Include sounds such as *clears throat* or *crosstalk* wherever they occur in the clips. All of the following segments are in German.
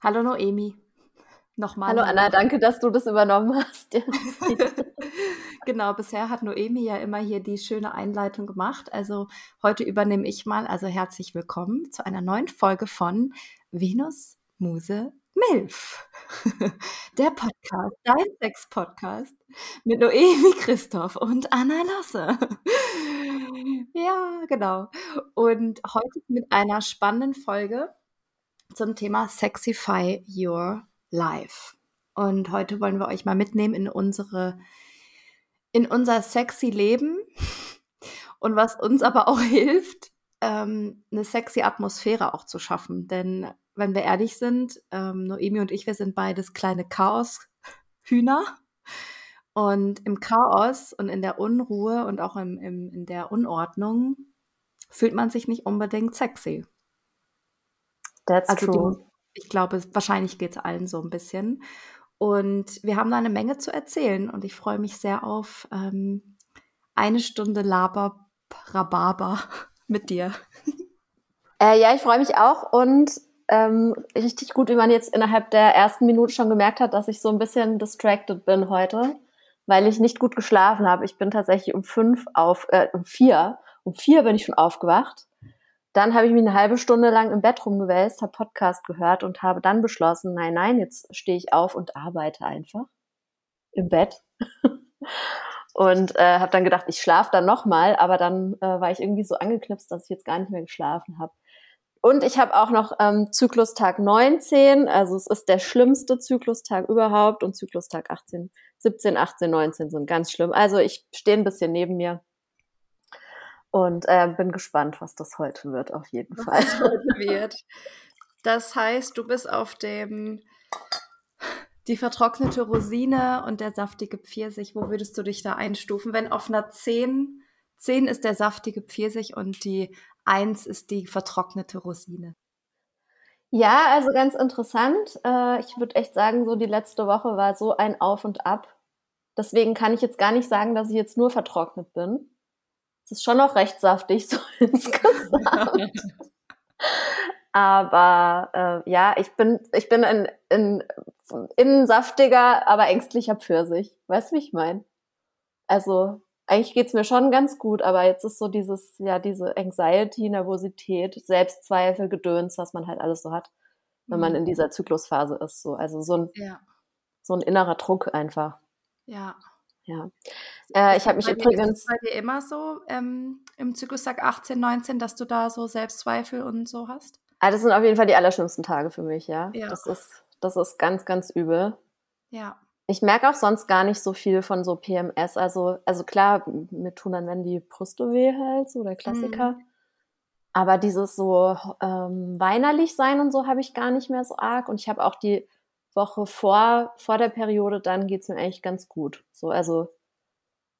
Hallo Noemi. Nochmal. Hallo Anna, danke, dass du das übernommen hast. *laughs* genau, bisher hat Noemi ja immer hier die schöne Einleitung gemacht. Also heute übernehme ich mal. Also herzlich willkommen zu einer neuen Folge von Venus, Muse, Milf. *laughs* Der Podcast, dein Sex-Podcast mit Noemi Christoph und Anna Lasse. *laughs* Ja, genau. Und heute mit einer spannenden Folge zum Thema Sexify Your Life. Und heute wollen wir euch mal mitnehmen in unsere, in unser sexy Leben *laughs* und was uns aber auch *laughs* hilft, ähm, eine sexy Atmosphäre auch zu schaffen. Denn wenn wir ehrlich sind, ähm, Noemi und ich, wir sind beides kleine Chaos-Hühner. Und im Chaos und in der Unruhe und auch im, im, in der Unordnung fühlt man sich nicht unbedingt sexy. That's also true. Die, ich glaube, wahrscheinlich geht es allen so ein bisschen. Und wir haben da eine Menge zu erzählen und ich freue mich sehr auf ähm, eine Stunde Laber Rhabarber *laughs* mit dir. Äh, ja, ich freue mich auch und ähm, richtig gut, wie man jetzt innerhalb der ersten Minute schon gemerkt hat, dass ich so ein bisschen distracted bin heute, weil ich nicht gut geschlafen habe. Ich bin tatsächlich um fünf auf, äh, um vier, um vier bin ich schon aufgewacht dann habe ich mich eine halbe Stunde lang im Bett rumgewälzt, habe Podcast gehört und habe dann beschlossen, nein, nein, jetzt stehe ich auf und arbeite einfach im Bett. *laughs* und äh, habe dann gedacht, ich schlafe dann nochmal, aber dann äh, war ich irgendwie so angeknipst, dass ich jetzt gar nicht mehr geschlafen habe. Und ich habe auch noch ähm, Zyklustag 19, also es ist der schlimmste Zyklustag überhaupt und Zyklustag 18, 17, 18, 19 sind ganz schlimm. Also ich stehe ein bisschen neben mir und äh, bin gespannt, was das heute wird, auf jeden was Fall. Das heute *laughs* wird. Das heißt, du bist auf dem die vertrocknete Rosine und der saftige Pfirsich. Wo würdest du dich da einstufen? Wenn auf einer 10, 10 ist der saftige Pfirsich und die 1 ist die vertrocknete Rosine. Ja, also ganz interessant. Äh, ich würde echt sagen, so die letzte Woche war so ein Auf und Ab. Deswegen kann ich jetzt gar nicht sagen, dass ich jetzt nur vertrocknet bin. Es ist schon noch recht saftig, *laughs* so insgesamt. *laughs* aber äh, ja, ich bin, ich bin ein, ein, ein saftiger, aber ängstlicher Pfirsich. Weißt du, wie ich meine? Also, eigentlich geht's mir schon ganz gut, aber jetzt ist so dieses, ja, diese Anxiety, Nervosität, Selbstzweifel, Gedöns, was man halt alles so hat, wenn man in mhm. dieser Zyklusphase ist. So. Also so ein, ja. so ein innerer Druck einfach. Ja. Ja. Äh, ich habe mich übrigens. Ist bei dir immer so ähm, im Zyklustag 18, 19, dass du da so Selbstzweifel und so hast? Ah, das sind auf jeden Fall die allerschlimmsten Tage für mich, ja. ja. Das, ist, das ist ganz, ganz übel. Ja. Ich merke auch sonst gar nicht so viel von so PMS. Also, also klar, mir tun dann wenn die Brüste weh halt, so der Klassiker. Mhm. Aber dieses so ähm, weinerlich sein und so habe ich gar nicht mehr so arg. Und ich habe auch die Woche vor, vor der Periode, dann geht es mir eigentlich ganz gut. So, also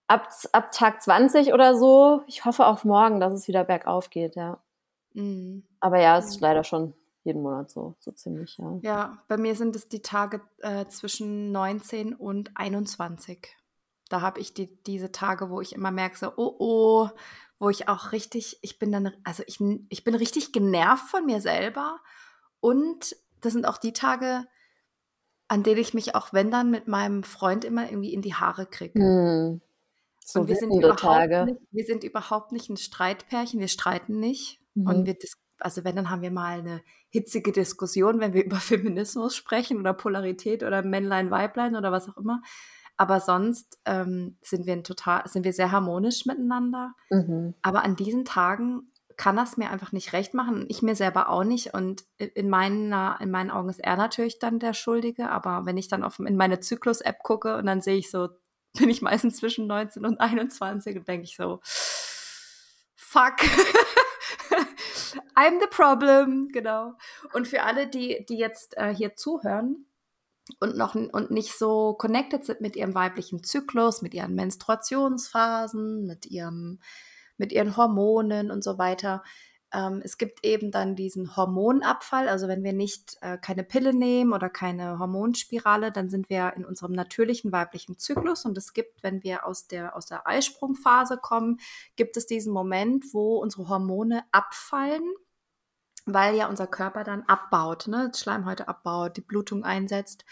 ab, ab Tag 20 oder so, ich hoffe auf morgen, dass es wieder bergauf geht, ja. Mhm. Aber ja, es ist leider schon jeden Monat so, so ziemlich, ja. Ja, bei mir sind es die Tage äh, zwischen 19 und 21. Da habe ich die, diese Tage, wo ich immer merke, so, oh oh, wo ich auch richtig, ich bin dann, also ich, ich bin richtig genervt von mir selber. Und das sind auch die Tage, an denen ich mich auch, wenn dann, mit meinem Freund immer irgendwie in die Haare kriege. Hm. So und wir sind, überhaupt Tage. Nicht, wir sind überhaupt nicht ein Streitpärchen, wir streiten nicht. Mhm. Und wir, also wenn, dann haben wir mal eine hitzige Diskussion, wenn wir *laughs* über Feminismus sprechen oder Polarität oder Männlein, Weiblein oder was auch immer. Aber sonst ähm, sind wir total, sind wir sehr harmonisch miteinander. Mhm. Aber an diesen Tagen kann das mir einfach nicht recht machen. Ich mir selber auch nicht. Und in, meiner, in meinen Augen ist er natürlich dann der Schuldige. Aber wenn ich dann auf, in meine Zyklus-App gucke und dann sehe ich so, *laughs* bin ich meistens zwischen 19 und 21 und denke ich so, fuck. *laughs* I'm the problem, genau. Und für alle, die, die jetzt äh, hier zuhören und noch und nicht so connected sind mit ihrem weiblichen Zyklus, mit ihren Menstruationsphasen, mit ihrem mit ihren Hormonen und so weiter. Ähm, es gibt eben dann diesen Hormonabfall, also wenn wir nicht äh, keine Pille nehmen oder keine Hormonspirale, dann sind wir in unserem natürlichen weiblichen Zyklus und es gibt, wenn wir aus der, aus der Eisprungphase kommen, gibt es diesen Moment, wo unsere Hormone abfallen weil ja unser Körper dann abbaut, ne? Schleimhäute abbaut, die Blutung einsetzt.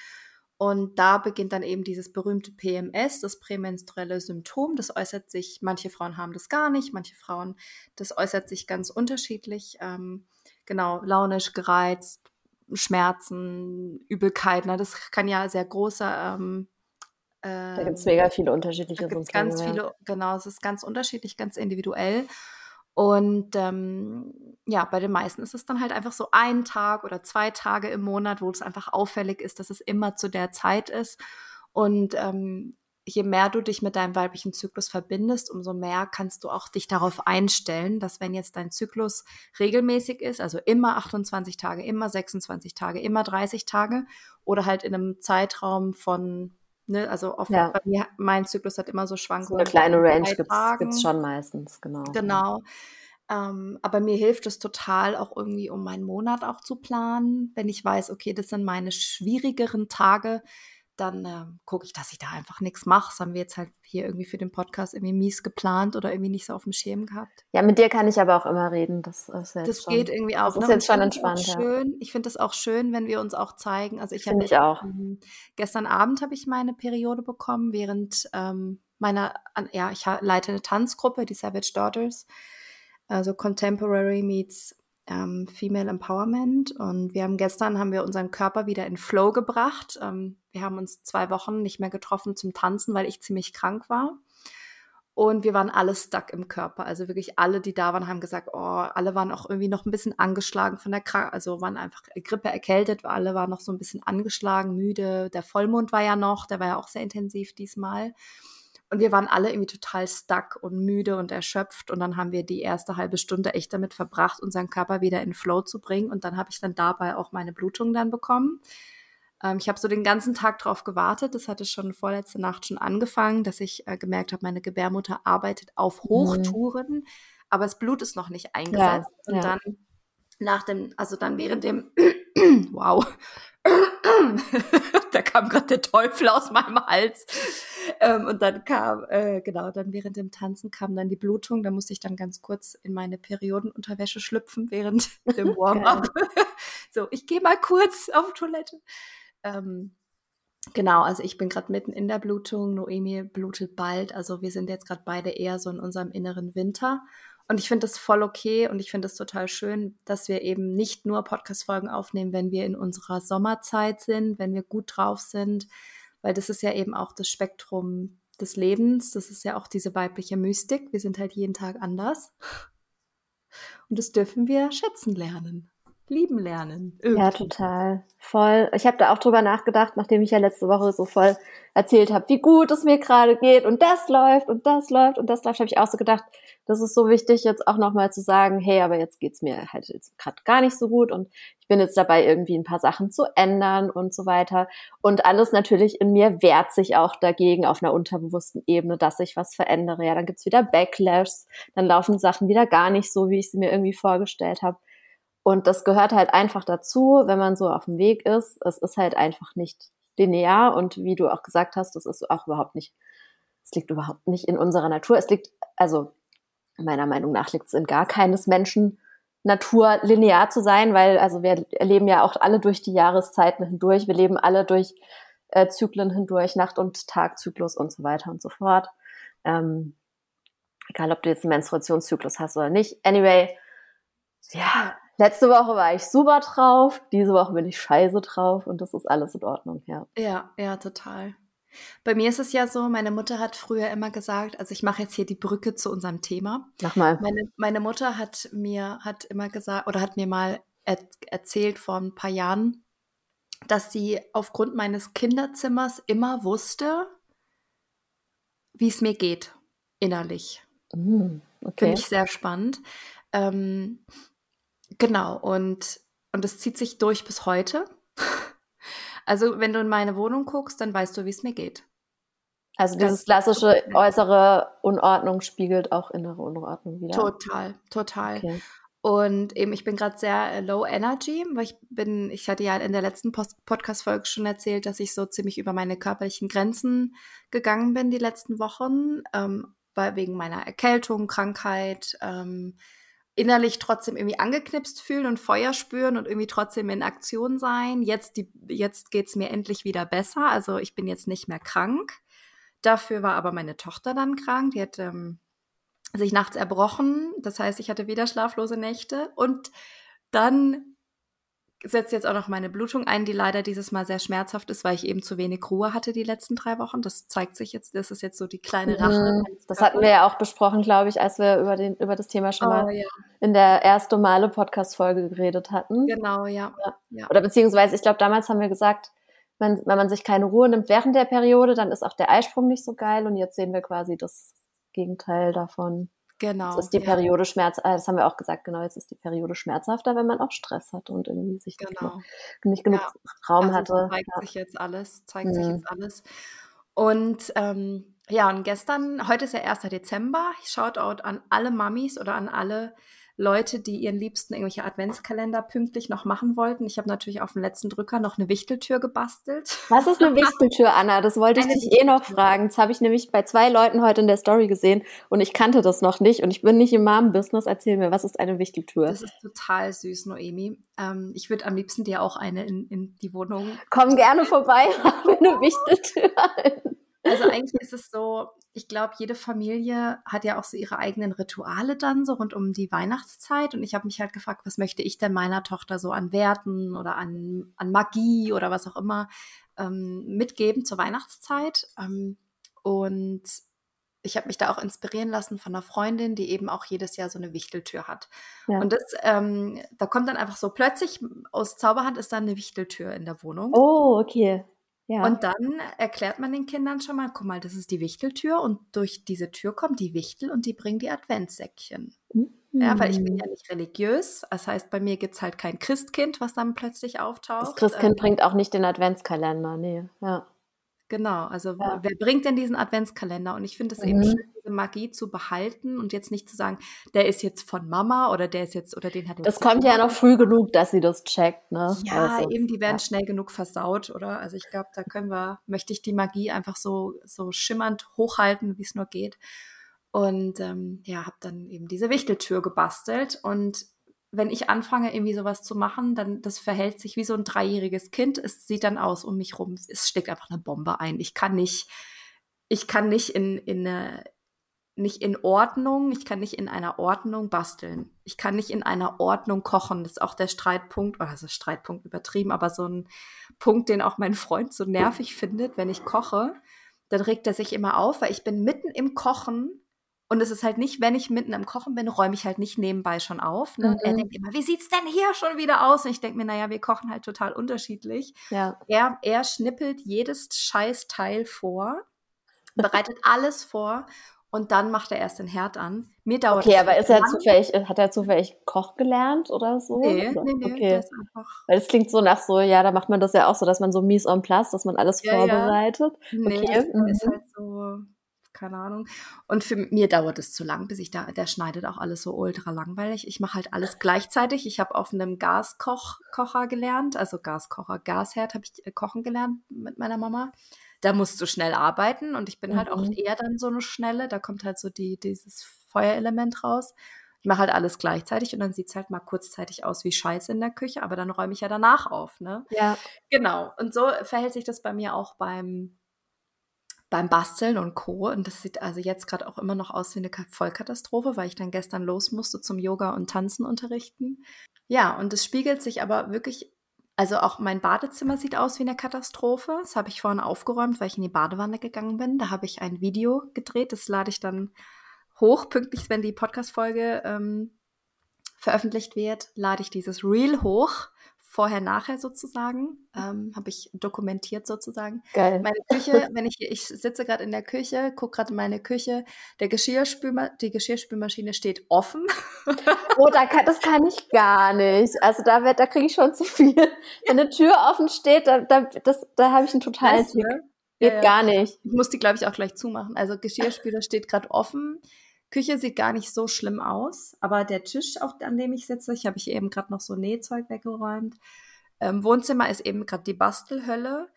Und da beginnt dann eben dieses berühmte PMS, das prämenstruelle Symptom. Das äußert sich, manche Frauen haben das gar nicht, manche Frauen, das äußert sich ganz unterschiedlich. Ähm, genau, launisch, gereizt, Schmerzen, Übelkeit. Ne? Das kann ja sehr große. Ähm, da gibt es mega viele unterschiedliche Symptome. Ganz viele, genau, es ist ganz unterschiedlich, ganz individuell. Und ähm, ja, bei den meisten ist es dann halt einfach so ein Tag oder zwei Tage im Monat, wo es einfach auffällig ist, dass es immer zu der Zeit ist. Und ähm, je mehr du dich mit deinem weiblichen Zyklus verbindest, umso mehr kannst du auch dich darauf einstellen, dass wenn jetzt dein Zyklus regelmäßig ist, also immer 28 Tage, immer 26 Tage, immer 30 Tage oder halt in einem Zeitraum von Ne, also oft ja. bei mir, mein Zyklus hat immer so Schwankungen. So eine kleine Range gibt es schon meistens, genau. Genau. Ähm, aber mir hilft es total auch irgendwie, um meinen Monat auch zu planen. Wenn ich weiß, okay, das sind meine schwierigeren Tage, dann äh, gucke ich, dass ich da einfach nichts mache. Das haben wir jetzt halt hier irgendwie für den Podcast irgendwie mies geplant oder irgendwie nicht so auf dem Schirm gehabt. Ja, mit dir kann ich aber auch immer reden. Das, ist jetzt das schon, geht irgendwie auch. Das ist ne? jetzt schon entspannt. Schön. Ja. Ich finde es auch schön, wenn wir uns auch zeigen. Also ich finde ich auch. Ähm, gestern Abend habe ich meine Periode bekommen, während ähm, meiner, ja, ich leite eine Tanzgruppe, die Savage Daughters. Also Contemporary meets ähm, Female Empowerment. Und wir haben gestern haben wir unseren Körper wieder in Flow gebracht. Ähm, wir haben uns zwei Wochen nicht mehr getroffen zum Tanzen, weil ich ziemlich krank war. Und wir waren alle stuck im Körper. Also wirklich alle, die da waren, haben gesagt, oh, alle waren auch irgendwie noch ein bisschen angeschlagen von der Krankheit, also waren einfach Grippe erkältet, alle waren noch so ein bisschen angeschlagen, müde. Der Vollmond war ja noch, der war ja auch sehr intensiv diesmal. Und wir waren alle irgendwie total stuck und müde und erschöpft. Und dann haben wir die erste halbe Stunde echt damit verbracht, unseren Körper wieder in Flow zu bringen. Und dann habe ich dann dabei auch meine Blutung dann bekommen. Ähm, ich habe so den ganzen Tag drauf gewartet. Das hatte schon vorletzte Nacht schon angefangen, dass ich äh, gemerkt habe, meine Gebärmutter arbeitet auf mhm. Hochtouren, mhm. aber das Blut ist noch nicht eingesetzt. Ja, und ja. dann nach dem, also dann während dem, *clears throat* wow, da kam gerade der Teufel aus meinem Hals. Ähm, und dann kam, äh, genau, dann während dem Tanzen kam dann die Blutung. Da musste ich dann ganz kurz in meine Periodenunterwäsche schlüpfen während *laughs* dem Warm-up. *laughs* so, ich gehe mal kurz auf Toilette. Ähm, Genau, also ich bin gerade mitten in der Blutung. Noemi blutet bald. Also wir sind jetzt gerade beide eher so in unserem inneren Winter. Und ich finde das voll okay und ich finde es total schön, dass wir eben nicht nur Podcast-Folgen aufnehmen, wenn wir in unserer Sommerzeit sind, wenn wir gut drauf sind, weil das ist ja eben auch das Spektrum des Lebens. Das ist ja auch diese weibliche Mystik. Wir sind halt jeden Tag anders. Und das dürfen wir schätzen lernen lieben lernen. Irgendwie. Ja, total. Voll. Ich habe da auch drüber nachgedacht, nachdem ich ja letzte Woche so voll erzählt habe, wie gut es mir gerade geht und das läuft und das läuft und das läuft, habe ich auch so gedacht, das ist so wichtig, jetzt auch nochmal zu sagen, hey, aber jetzt geht's mir halt jetzt gerade gar nicht so gut und ich bin jetzt dabei, irgendwie ein paar Sachen zu ändern und so weiter. Und alles natürlich in mir wehrt sich auch dagegen auf einer unterbewussten Ebene, dass ich was verändere. Ja, dann gibt's wieder Backlashs, dann laufen Sachen wieder gar nicht so, wie ich sie mir irgendwie vorgestellt habe. Und das gehört halt einfach dazu, wenn man so auf dem Weg ist. Es ist halt einfach nicht linear und wie du auch gesagt hast, das ist auch überhaupt nicht, es liegt überhaupt nicht in unserer Natur. Es liegt, also meiner Meinung nach liegt es in gar keines Menschen Natur linear zu sein, weil also wir erleben ja auch alle durch die Jahreszeiten hindurch. Wir leben alle durch äh, Zyklen hindurch, Nacht- und Tagzyklus und so weiter und so fort. Ähm, egal, ob du jetzt einen Menstruationszyklus hast oder nicht. Anyway, ja, Letzte Woche war ich super drauf, diese Woche bin ich scheiße drauf und das ist alles in Ordnung, ja. Ja, ja, total. Bei mir ist es ja so, meine Mutter hat früher immer gesagt, also ich mache jetzt hier die Brücke zu unserem Thema. Mach mal. Meine, meine Mutter hat mir, hat immer gesagt, oder hat mir mal er, erzählt vor ein paar Jahren, dass sie aufgrund meines Kinderzimmers immer wusste, wie es mir geht, innerlich. Mm, okay. Finde ich sehr spannend. Ähm, Genau, und, und das zieht sich durch bis heute. *laughs* Also, wenn du in meine Wohnung guckst, dann weißt du, wie es mir geht. Also dieses klassische äußere Unordnung spiegelt auch innere Unordnung wieder. Total, total. Okay. Und eben, ich bin gerade sehr äh, low energy, weil ich bin, ich hatte ja in der letzten Podcast-Folge schon erzählt, dass ich so ziemlich über meine körperlichen Grenzen gegangen bin die letzten Wochen, ähm, weil wegen meiner Erkältung, Krankheit, ähm, innerlich trotzdem irgendwie angeknipst fühlen und Feuer spüren und irgendwie trotzdem in Aktion sein. Jetzt, die, jetzt geht's mir endlich wieder besser. Also ich bin jetzt nicht mehr krank. Dafür war aber meine Tochter dann krank. Die hat ähm, sich nachts erbrochen. Das heißt, ich hatte wieder schlaflose Nächte. Und dann setzt jetzt auch noch meine Blutung ein, die leider dieses Mal sehr schmerzhaft ist, weil ich eben zu wenig Ruhe hatte die letzten drei Wochen. Das zeigt sich jetzt, das ist jetzt so die kleine Rache. Mhm. Das hatten wir ja auch besprochen, glaube ich, als wir über, den, über das Thema schon oh, mal ja. in der ersten Male Podcast-Folge geredet hatten. Genau, ja. ja. Oder beziehungsweise, ich glaube, damals haben wir gesagt, wenn, wenn man sich keine Ruhe nimmt während der Periode, dann ist auch der Eisprung nicht so geil. Und jetzt sehen wir quasi das Gegenteil davon. Genau. Jetzt ist die ja. Periode schmerz, äh, das haben wir auch gesagt, genau, jetzt ist die Periode schmerzhafter, wenn man auch Stress hat und irgendwie sich genau. nicht, genug ja. Raum also hatte. Zeigt ja. sich jetzt alles, zeigt mhm. sich jetzt alles. Und ähm, ja, und gestern, heute ist ja 1. Dezember. Shoutout an alle Mamis oder an alle Leute, die ihren Liebsten irgendwelche Adventskalender pünktlich noch machen wollten. Ich habe natürlich auf dem letzten Drücker noch eine Wichteltür gebastelt. Was ist eine *laughs* Wichteltür, Anna? Das wollte ich dich eh noch fragen. Das habe ich nämlich bei zwei Leuten heute in der Story gesehen und ich kannte das noch nicht und ich bin nicht im Mom-Business. Erzähl mir, was ist eine Wichteltür? Das ist total süß, Noemi. Ähm, ich würde am liebsten dir auch eine in, in die Wohnung. Komm gerne vorbei, *laughs* mir eine Wichteltür. Also eigentlich ist es so, ich glaube, jede Familie hat ja auch so ihre eigenen Rituale dann so rund um die Weihnachtszeit. Und ich habe mich halt gefragt, was möchte ich denn meiner Tochter so an Werten oder an, an Magie oder was auch immer ähm, mitgeben zur Weihnachtszeit. Ähm, und ich habe mich da auch inspirieren lassen von einer Freundin, die eben auch jedes Jahr so eine Wichteltür hat. Ja. Und das, ähm, da kommt dann einfach so plötzlich aus Zauberhand ist dann eine Wichteltür in der Wohnung. Oh, okay. Ja. Und dann erklärt man den Kindern schon mal, guck mal, das ist die Wichteltür und durch diese Tür kommt die Wichtel und die bringen die Adventssäckchen. Mhm. Ja, weil ich bin ja nicht religiös. Das heißt, bei mir gibt es halt kein Christkind, was dann plötzlich auftaucht. Das Christkind ähm, bringt auch nicht den Adventskalender, nee. Ja. Genau, also ja. wer bringt denn diesen Adventskalender? Und ich finde es mhm. eben schön, diese Magie zu behalten und jetzt nicht zu sagen, der ist jetzt von Mama oder der ist jetzt oder den hat. Das kommt ja noch früh genug, dass sie das checkt, ne? Ja, also, eben, die werden ja. schnell genug versaut, oder? Also ich glaube, da können wir, möchte ich die Magie einfach so so schimmernd hochhalten, wie es nur geht. Und ähm, ja, habe dann eben diese Wichteltür gebastelt und wenn ich anfange, irgendwie sowas zu machen, dann das verhält sich wie so ein dreijähriges Kind. Es sieht dann aus um mich rum. Es steckt einfach eine Bombe ein. Ich kann nicht, ich kann nicht in, in eine, nicht in Ordnung, ich kann nicht in einer Ordnung basteln. Ich kann nicht in einer Ordnung kochen. Das ist auch der Streitpunkt, oder also Streitpunkt übertrieben, aber so ein Punkt, den auch mein Freund so nervig findet, wenn ich koche. Dann regt er sich immer auf, weil ich bin mitten im Kochen und es ist halt nicht, wenn ich mitten im Kochen bin, räume ich halt nicht nebenbei schon auf. Ne? Mhm. er denkt immer, wie sieht's denn hier schon wieder aus? Und ich denke mir, naja, wir kochen halt total unterschiedlich. Ja. Er, er schnippelt jedes Scheißteil vor, bereitet alles vor und dann macht er erst den Herd an. Mir dauert Okay, aber ist er zufällig, hat er zufällig Koch gelernt oder so? Nee, nee, nee, okay. das ist einfach. Weil es klingt so nach so, ja, da macht man das ja auch so, dass man so mise en place, dass man alles ja, vorbereitet. Ja. Nee, okay. das mhm. ist halt so keine Ahnung. Und für mir dauert es zu lang, bis ich da, der schneidet auch alles so ultra langweilig. Ich mache halt alles gleichzeitig. Ich habe auf einem Gaskocher gelernt, also Gaskocher, Gasherd habe ich äh, kochen gelernt mit meiner Mama. Da musst du schnell arbeiten und ich bin mhm. halt auch mhm. eher dann so eine Schnelle. Da kommt halt so die, dieses Feuerelement raus. Ich mache halt alles gleichzeitig und dann sieht es halt mal kurzzeitig aus wie Scheiße in der Küche, aber dann räume ich ja danach auf, ne? Ja. Genau. Und so verhält sich das bei mir auch beim beim Basteln und Co. Und das sieht also jetzt gerade auch immer noch aus wie eine Vollkatastrophe, weil ich dann gestern los musste zum Yoga und Tanzen unterrichten. Ja, und es spiegelt sich aber wirklich, also auch mein Badezimmer sieht aus wie eine Katastrophe. Das habe ich vorhin aufgeräumt, weil ich in die Badewanne gegangen bin. Da habe ich ein Video gedreht, das lade ich dann hoch, pünktlich, wenn die Podcast-Folge ähm, veröffentlicht wird, lade ich dieses Reel hoch vorher, nachher sozusagen, ähm, habe ich dokumentiert sozusagen. Geil. Meine Küche, *laughs* wenn ich, ich sitze gerade in der Küche, gucke gerade in meine Küche, der Geschirrspülma die Geschirrspülmaschine steht offen. oh, da kann, das kann ich gar nicht. Also da, wird, da kriege ich schon zu viel. Wenn eine Tür offen steht, da, da, da habe ich einen totalen Geht ja, ja. gar nicht. Ich muss die, glaube ich, auch gleich zumachen. Also Geschirrspüler steht gerade offen. Küche sieht gar nicht so schlimm aus, aber der Tisch, auch an dem ich sitze, ich habe ich eben gerade noch so Nähzeug weggeräumt. Ähm, Wohnzimmer ist eben gerade die Bastelhölle.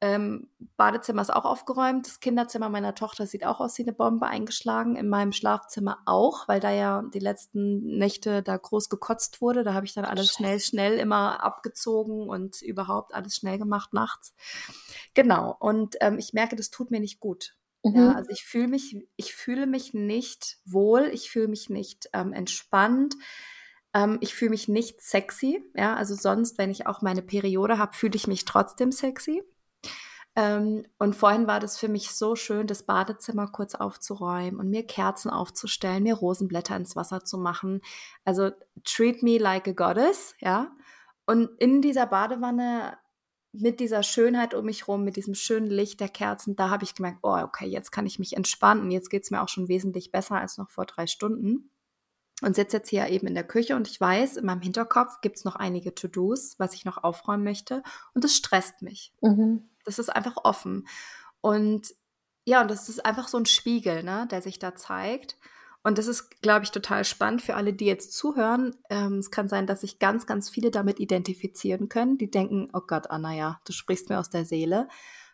Ähm, Badezimmer ist auch aufgeräumt. Das Kinderzimmer meiner Tochter sieht auch aus wie eine Bombe eingeschlagen. In meinem Schlafzimmer auch, weil da ja die letzten Nächte da groß gekotzt wurde. Da habe ich dann alles schnell, schnell immer abgezogen und überhaupt alles schnell gemacht nachts. Genau. Und ähm, ich merke, das tut mir nicht gut. Mhm. Ja, also ich fühle mich, ich fühle mich nicht wohl, ich fühle mich nicht ähm, entspannt. Ähm, ich fühle mich nicht sexy. Ja, also sonst, wenn ich auch meine Periode habe, fühle ich mich trotzdem sexy. Ähm, und vorhin war das für mich so schön, das Badezimmer kurz aufzuräumen und mir Kerzen aufzustellen, mir Rosenblätter ins Wasser zu machen. Also treat me like a goddess, ja. Und in dieser Badewanne mit dieser Schönheit um mich rum, mit diesem schönen Licht der Kerzen, da habe ich gemerkt, oh, okay, jetzt kann ich mich entspannen. Jetzt geht es mir auch schon wesentlich besser als noch vor drei Stunden. Und sitze jetzt hier eben in der Küche und ich weiß, in meinem Hinterkopf gibt es noch einige To-Dos, was ich noch aufräumen möchte. Und das stresst mich. Mhm. Das ist einfach offen. Und ja, und das ist einfach so ein Spiegel, ne, der sich da zeigt. Und das ist, glaube ich, total spannend für alle, die jetzt zuhören. Ähm, es kann sein, dass sich ganz, ganz viele damit identifizieren können. Die denken, oh Gott, Anna, ja, du sprichst mir aus der Seele.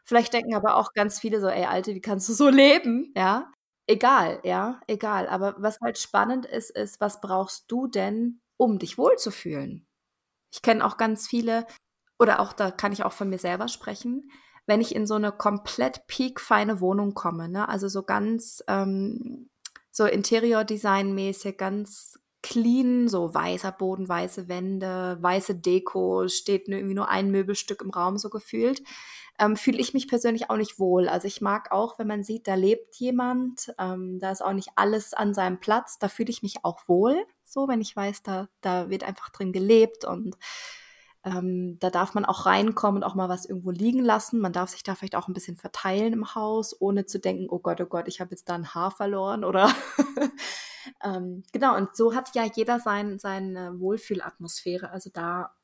Vielleicht denken aber auch ganz viele so, ey, Alte, wie kannst du so *laughs* leben? Ja, egal, ja, egal. Aber was halt spannend ist, ist, was brauchst du denn, um dich wohlzufühlen? Ich kenne auch ganz viele, oder auch da kann ich auch von mir selber sprechen, wenn ich in so eine komplett peakfeine Wohnung komme, ne? also so ganz ähm, so Interior-Design-mäßig, ganz clean, so weißer Boden, weiße Wände, weiße Deko, steht irgendwie nur ein Möbelstück im Raum so gefühlt, ähm, fühle ich mich persönlich auch nicht wohl. Also ich mag auch, wenn man sieht, da lebt jemand, ähm, da ist auch nicht alles an seinem Platz, da fühle ich mich auch wohl, so wenn ich weiß, da, da wird einfach drin gelebt und ähm, da darf man auch reinkommen und auch mal was irgendwo liegen lassen. Man darf sich da vielleicht auch ein bisschen verteilen im Haus, ohne zu denken, oh Gott, oh Gott, ich habe jetzt da ein Haar verloren oder *laughs* ähm, genau. Und so hat ja jeder sein, seine Wohlfühlatmosphäre. Also da,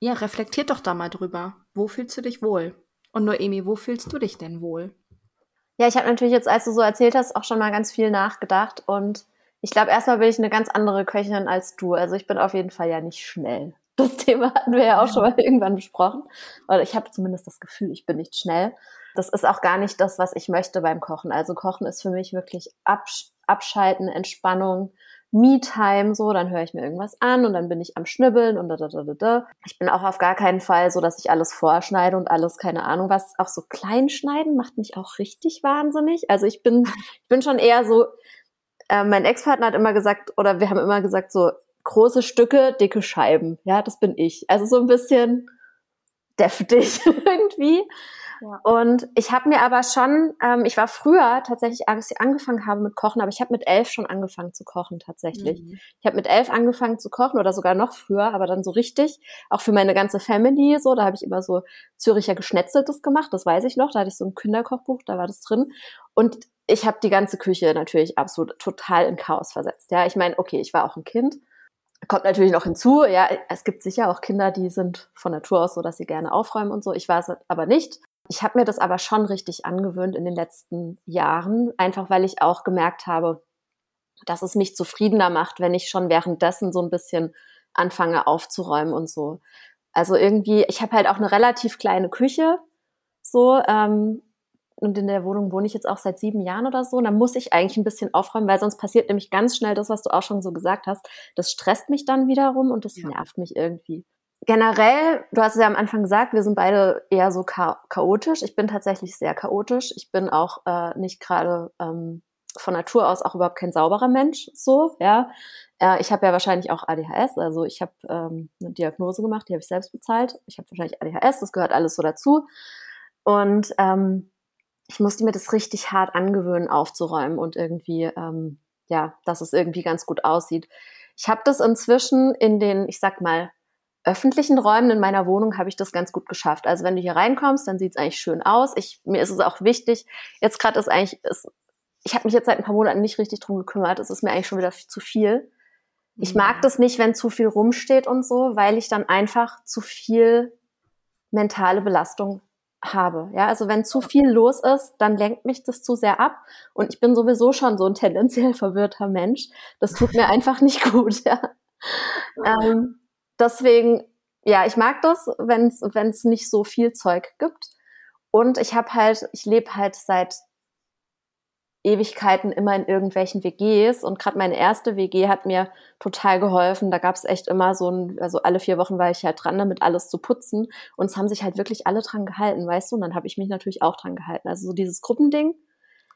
ja, reflektiert doch da mal drüber. Wo fühlst du dich wohl? Und Noemi, wo fühlst du dich denn wohl? Ja, ich habe natürlich jetzt, als du so erzählt hast, auch schon mal ganz viel nachgedacht und ich glaube, erstmal bin ich eine ganz andere Köchin als du. Also ich bin auf jeden Fall ja nicht schnell. Das Thema hatten wir ja auch schon mal irgendwann besprochen. Oder ich habe zumindest das Gefühl, ich bin nicht schnell. Das ist auch gar nicht das, was ich möchte beim Kochen. Also Kochen ist für mich wirklich Absch Abschalten, Entspannung, Me-Time, so, dann höre ich mir irgendwas an und dann bin ich am Schnibbeln und da, da, da, da, da. Ich bin auch auf gar keinen Fall so, dass ich alles vorschneide und alles, keine Ahnung was. Auch so klein schneiden macht mich auch richtig wahnsinnig. Also ich bin, *laughs* ich bin schon eher so, äh, mein Ex-Partner hat immer gesagt, oder wir haben immer gesagt, so, große Stücke, dicke Scheiben. Ja, das bin ich. Also so ein bisschen deftig *laughs* irgendwie. Ja. Und ich habe mir aber schon, ähm, ich war früher tatsächlich, als ich angefangen habe mit Kochen, aber ich habe mit elf schon angefangen zu kochen tatsächlich. Mhm. Ich habe mit elf angefangen zu kochen oder sogar noch früher, aber dann so richtig, auch für meine ganze Family so. Da habe ich immer so Züricher Geschnetzeltes gemacht, das weiß ich noch. Da hatte ich so ein Kinderkochbuch, da war das drin. Und ich habe die ganze Küche natürlich absolut total in Chaos versetzt. Ja, ich meine, okay, ich war auch ein Kind Kommt natürlich noch hinzu, ja, es gibt sicher auch Kinder, die sind von Natur aus so, dass sie gerne aufräumen und so. Ich weiß aber nicht. Ich habe mir das aber schon richtig angewöhnt in den letzten Jahren, einfach weil ich auch gemerkt habe, dass es mich zufriedener macht, wenn ich schon währenddessen so ein bisschen anfange aufzuräumen und so. Also irgendwie, ich habe halt auch eine relativ kleine Küche, so ähm, und in der Wohnung wohne ich jetzt auch seit sieben Jahren oder so. Da muss ich eigentlich ein bisschen aufräumen, weil sonst passiert nämlich ganz schnell das, was du auch schon so gesagt hast. Das stresst mich dann wiederum und das ja. nervt mich irgendwie. Generell, du hast es ja am Anfang gesagt, wir sind beide eher so cha chaotisch. Ich bin tatsächlich sehr chaotisch. Ich bin auch äh, nicht gerade ähm, von Natur aus auch überhaupt kein sauberer Mensch, so, ja. Äh, ich habe ja wahrscheinlich auch ADHS, also ich habe ähm, eine Diagnose gemacht, die habe ich selbst bezahlt. Ich habe wahrscheinlich ADHS, das gehört alles so dazu. Und ähm, ich musste mir das richtig hart angewöhnen, aufzuräumen und irgendwie, ähm, ja, dass es irgendwie ganz gut aussieht. Ich habe das inzwischen in den, ich sag mal, öffentlichen Räumen in meiner Wohnung habe ich das ganz gut geschafft. Also wenn du hier reinkommst, dann sieht es eigentlich schön aus. Ich, mir ist es auch wichtig. Jetzt gerade ist eigentlich, ist, ich habe mich jetzt seit ein paar Monaten nicht richtig drum gekümmert. Es ist mir eigentlich schon wieder zu viel. Ich mag mhm. das nicht, wenn zu viel rumsteht und so, weil ich dann einfach zu viel mentale Belastung habe. Ja, also wenn zu viel los ist, dann lenkt mich das zu sehr ab und ich bin sowieso schon so ein tendenziell verwirrter Mensch. Das tut mir einfach nicht gut. *laughs* Ja. Ähm, deswegen, ja, ich mag das, wenn es nicht so viel Zeug gibt. Und ich habe halt, ich lebe halt seit Ewigkeiten immer in irgendwelchen WGs und gerade meine erste WG hat mir total geholfen. Da gab es echt immer so ein, also alle vier Wochen war ich halt dran, damit alles zu putzen und es haben sich halt wirklich alle dran gehalten, weißt du? Und dann habe ich mich natürlich auch dran gehalten. Also so dieses Gruppending.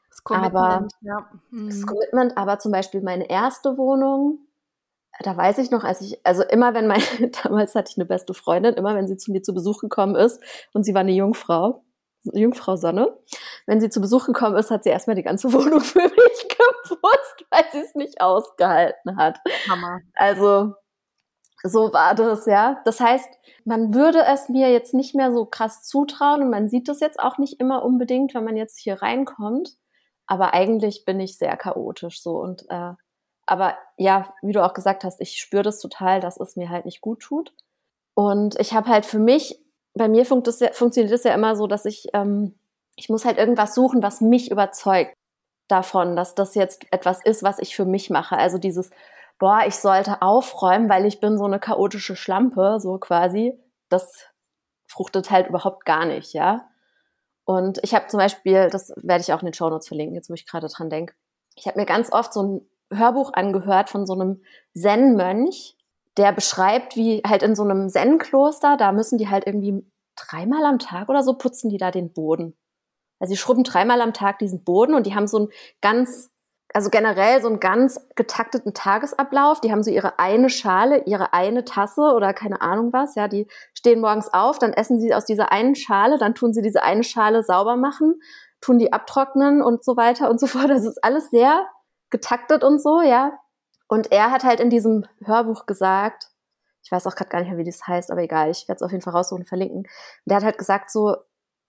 Das Commitment, aber, ja. Mhm. Das Commitment, aber zum Beispiel meine erste Wohnung, da weiß ich noch, als ich, also immer wenn meine, *laughs* damals hatte ich eine beste Freundin, immer wenn sie zu mir zu Besuch gekommen ist und sie war eine Jungfrau, Jungfrau Sonne. Wenn sie zu Besuch gekommen ist, hat sie erstmal die ganze *laughs* Wohnung für mich geputzt, weil sie es nicht ausgehalten hat. Hammer. Also, so war das, ja. Das heißt, man würde es mir jetzt nicht mehr so krass zutrauen und man sieht das jetzt auch nicht immer unbedingt, wenn man jetzt hier reinkommt. Aber eigentlich bin ich sehr chaotisch so und äh, aber ja, wie du auch gesagt hast, ich spüre das total, dass es mir halt nicht gut tut. Und ich habe halt für mich bei mir funkt das ja, funktioniert es ja immer so, dass ich, ähm, ich muss halt irgendwas suchen, was mich überzeugt davon, dass das jetzt etwas ist, was ich für mich mache. Also dieses, boah, ich sollte aufräumen, weil ich bin so eine chaotische Schlampe, so quasi. Das fruchtet halt überhaupt gar nicht, ja. Und ich habe zum Beispiel, das werde ich auch in den Shownotes verlinken, jetzt wo ich gerade dran denke. Ich habe mir ganz oft so ein Hörbuch angehört von so einem Zen-Mönch, der beschreibt, wie halt in so einem Zen-Kloster, da müssen die halt irgendwie dreimal am Tag oder so putzen die da den Boden. Also sie schrubben dreimal am Tag diesen Boden und die haben so einen ganz, also generell so einen ganz getakteten Tagesablauf. Die haben so ihre eine Schale, ihre eine Tasse oder keine Ahnung was. Ja, die stehen morgens auf, dann essen sie aus dieser einen Schale, dann tun sie diese eine Schale sauber machen, tun die abtrocknen und so weiter und so fort. Das ist alles sehr getaktet und so, ja. Und er hat halt in diesem Hörbuch gesagt, ich weiß auch gerade gar nicht mehr, wie das heißt, aber egal, ich werde es auf jeden Fall raussuchen und verlinken. Der hat halt gesagt so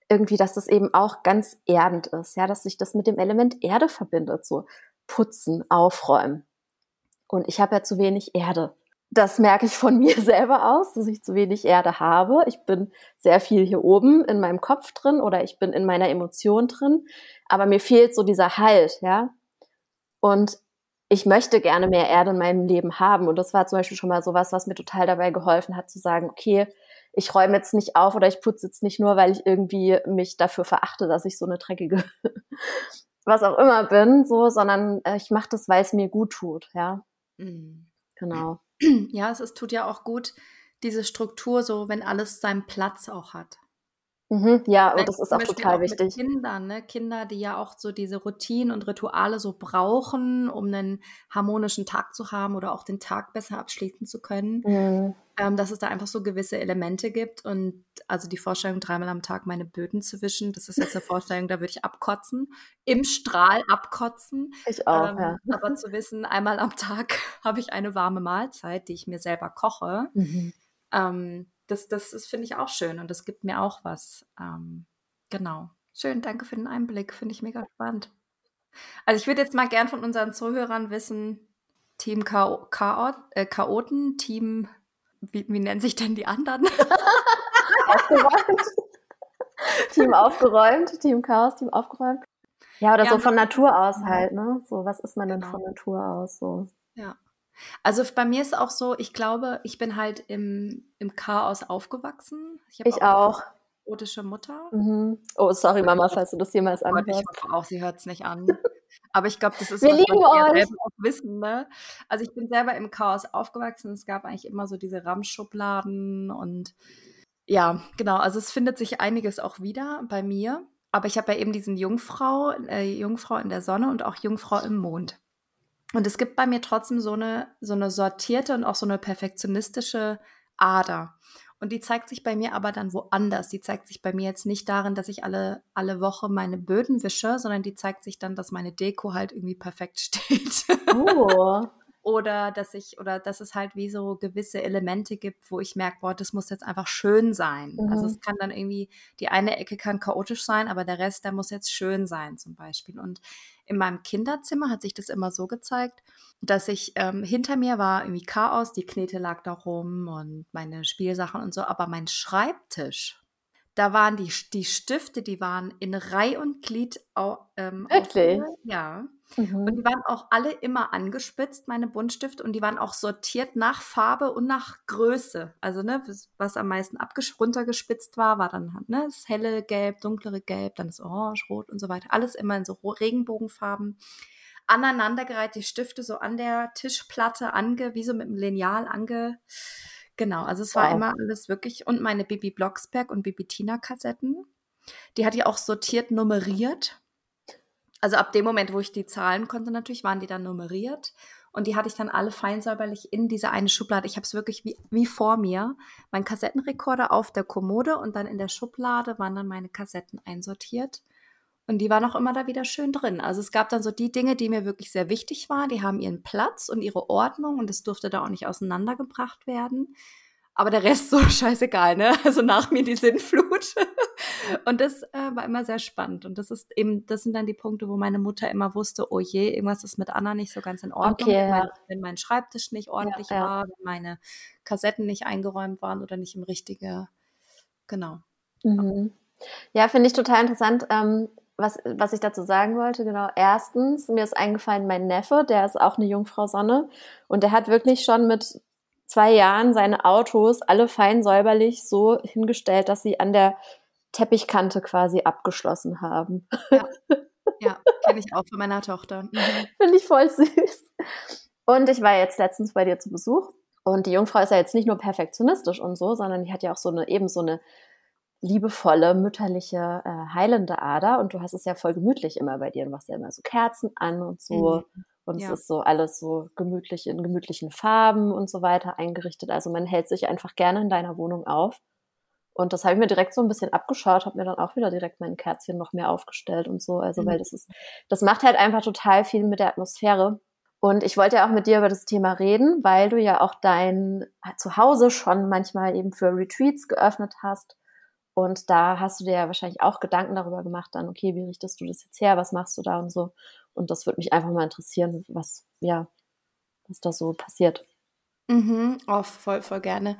irgendwie, dass das eben auch ganz erdend ist, ja, dass sich das mit dem Element Erde verbindet, so putzen, aufräumen. Und ich habe ja zu wenig Erde. Das merke ich von *laughs* mir selber aus, dass ich zu wenig Erde habe. Ich bin sehr viel hier oben in meinem Kopf drin oder ich bin in meiner Emotion drin, aber mir fehlt so dieser Halt, ja. Und ich möchte gerne mehr Erde in meinem Leben haben. Und das war zum Beispiel schon mal sowas, was mir total dabei geholfen hat, zu sagen, okay, ich räume jetzt nicht auf oder ich putze jetzt nicht nur, weil ich irgendwie mich dafür verachte, dass ich so eine dreckige, *laughs* was auch immer bin, so, sondern äh, ich mache das, weil es mir gut tut, ja. Mhm. Genau. *clears throat* Ja, es, es tut ja auch gut, diese Struktur, so wenn alles seinen Platz auch hat. Mhm, ja, und das ist auch total auch wichtig. Kinder, ne? Kinder, die ja auch so diese Routinen und Rituale so brauchen, um einen harmonischen Tag zu haben oder auch den Tag besser abschließen zu können. Mhm. Ähm, dass es da einfach so gewisse Elemente gibt. Und also die Vorstellung, dreimal am Tag meine Böden zu wischen, das ist jetzt eine Vorstellung, da würde ich abkotzen. Im Strahl abkotzen. Ich auch, ähm, ja. Aber zu wissen, einmal am Tag *laughs* habe ich eine warme Mahlzeit, die ich mir selber koche. Mhm. Ähm, das, das, das finde ich auch schön und das gibt mir auch was. Ähm, genau. Schön, danke für den Einblick. Finde ich mega spannend. Also ich würde jetzt mal gern von unseren Zuhörern wissen, Team Chao Chaot, äh, Chaoten, Team, wie, wie nennen sich denn die anderen? aufgeräumt. Team aufgeräumt, Team Chaos, Team aufgeräumt. Ja, oder ja, so von Natur aus halt, ne? So, was ist man denn genau. von Natur aus? So. Ja. Also bei mir ist auch so, ich glaube, ich bin halt im, im Chaos aufgewachsen. Ich, ich auch. Chaotische Mutter. Mhm. Oh, sorry, Mama, falls du das jemals oh anhörst. Ich hoffe auch, sie hört es nicht an. *laughs* Aber ich glaube, das ist wir was lieben euch. auch wissen. Ne? Also ich bin selber im Chaos aufgewachsen. Es gab eigentlich immer so diese Ramschubladen und ja, genau. Also es findet sich einiges auch wieder bei mir. Aber ich habe ja eben diesen Jungfrau, äh, Jungfrau in der Sonne und auch Jungfrau im Mond. Und es gibt bei mir trotzdem so eine, so eine sortierte und auch so eine perfektionistische Ader. Und die zeigt sich bei mir aber dann woanders. Die zeigt sich bei mir jetzt nicht darin, dass ich alle, alle Woche meine Böden wische, sondern die zeigt sich dann, dass meine Deko halt irgendwie perfekt *laughs* steht. Oh. Oder dass ich, oder dass es halt wie so gewisse Elemente gibt, wo ich merke, boah, das muss jetzt einfach schön sein. Mhm. Also es kann dann irgendwie, die eine Ecke kann chaotisch sein, aber der Rest, der muss jetzt schön sein, zum Beispiel. Und in meinem Kinderzimmer hat sich das immer so gezeigt, dass ich ähm, hinter mir war irgendwie Chaos, die Knete lag da rum und meine Spielsachen und so, aber mein Schreibtisch, da waren die, die Stifte, die waren in Reih und Glied ähm, Wirklich? Ja. Mhm. Und die waren auch alle immer angespitzt, meine Buntstifte, und die waren auch sortiert nach Farbe und nach Größe. Also, ne, was am meisten runtergespitzt war, war dann halt, ne, das helle Gelb, dunklere Gelb, dann das Orange, Rot und so weiter. Alles immer in so Regenbogenfarben. Aneinandergereiht, die Stifte so an der Tischplatte ange, wie so mit einem Lineal ange. Genau, also es war wow. immer alles wirklich. Und meine Bibi Blocksberg und Bibi Tina Kassetten. Die hat die auch sortiert nummeriert also ab dem Moment, wo ich die zahlen konnte, natürlich, waren die dann nummeriert. Und die hatte ich dann alle feinsäuberlich in diese eine Schublade. Ich habe es wirklich wie, wie vor mir. Mein Kassettenrekorder auf der Kommode und dann in der Schublade waren dann meine Kassetten einsortiert. Und die waren auch immer da wieder schön drin. Also es gab dann so die Dinge, die mir wirklich sehr wichtig waren. Die haben ihren Platz und ihre Ordnung und es durfte da auch nicht auseinandergebracht werden. Aber der Rest *laughs* so scheißegal, ne? Also nach mir die Sinnflut. *laughs* Und das äh, war immer sehr spannend. Und das ist eben, das sind dann die Punkte, wo meine Mutter immer wusste, oh je, irgendwas ist mit Anna nicht so ganz in Ordnung. Okay, ja. wenn, mein Schreibtisch nicht ordentlich ja, ja. war, wenn meine Kassetten nicht eingeräumt waren oder nicht im richtigen, genau. Mhm. Ja, finde ich total interessant. Ähm, was, was ich dazu sagen wollte, genau. Erstens, mir ist eingefallen, mein Neffe, der ist auch eine Jungfrau Sonne und der hat wirklich schon mit zwei Jahren seine Autos alle fein säuberlich so hingestellt, dass sie an der Teppichkante quasi abgeschlossen haben. Ja, *laughs* ja kenne ich auch von meiner Tochter. Mhm. Finde ich voll süß. Und ich war jetzt letztens bei dir zu Besuch und die Jungfrau ist ja jetzt nicht nur perfektionistisch und so, sondern die hat ja auch so eine eben so eine liebevolle, mütterliche, äh, heilende Ader. Und du hast es ja voll gemütlich immer bei dir. Du machst ja immer so Kerzen an und so. Mhm. Und ja. es ist so alles so gemütlich in gemütlichen Farben und so weiter eingerichtet. Also man hält sich einfach gerne in deiner Wohnung auf. Und das habe ich mir direkt so ein bisschen abgeschaut, habe mir dann auch wieder direkt mein Kerzchen noch mehr aufgestellt und so. Also, mhm. weil das ist, das macht halt einfach total viel mit der Atmosphäre. Und ich wollte ja auch mit dir über das Thema reden, weil du ja auch dein Zuhause schon manchmal eben für Retreats geöffnet hast. Und da hast du dir ja wahrscheinlich auch Gedanken darüber gemacht, dann, okay, wie richtest du das jetzt her? Was machst du da und so? Und das würde mich einfach mal interessieren, was, ja, was da so passiert. Mhm, oh, voll, voll gerne.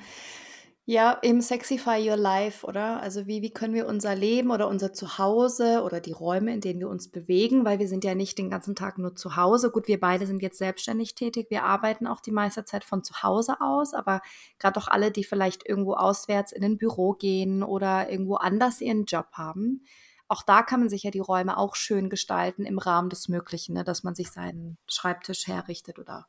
Ja, eben Sexify Your Life, oder? Also wie, wie können wir unser Leben oder unser Zuhause oder die Räume, in denen wir uns bewegen, weil wir sind ja nicht den ganzen Tag nur zu Hause. Gut, wir beide sind jetzt selbstständig tätig, wir arbeiten auch die meiste Zeit von zu Hause aus, aber gerade auch alle, die vielleicht irgendwo auswärts in ein Büro gehen oder irgendwo anders ihren Job haben, auch da kann man sich ja die Räume auch schön gestalten im Rahmen des Möglichen, ne? dass man sich seinen Schreibtisch herrichtet oder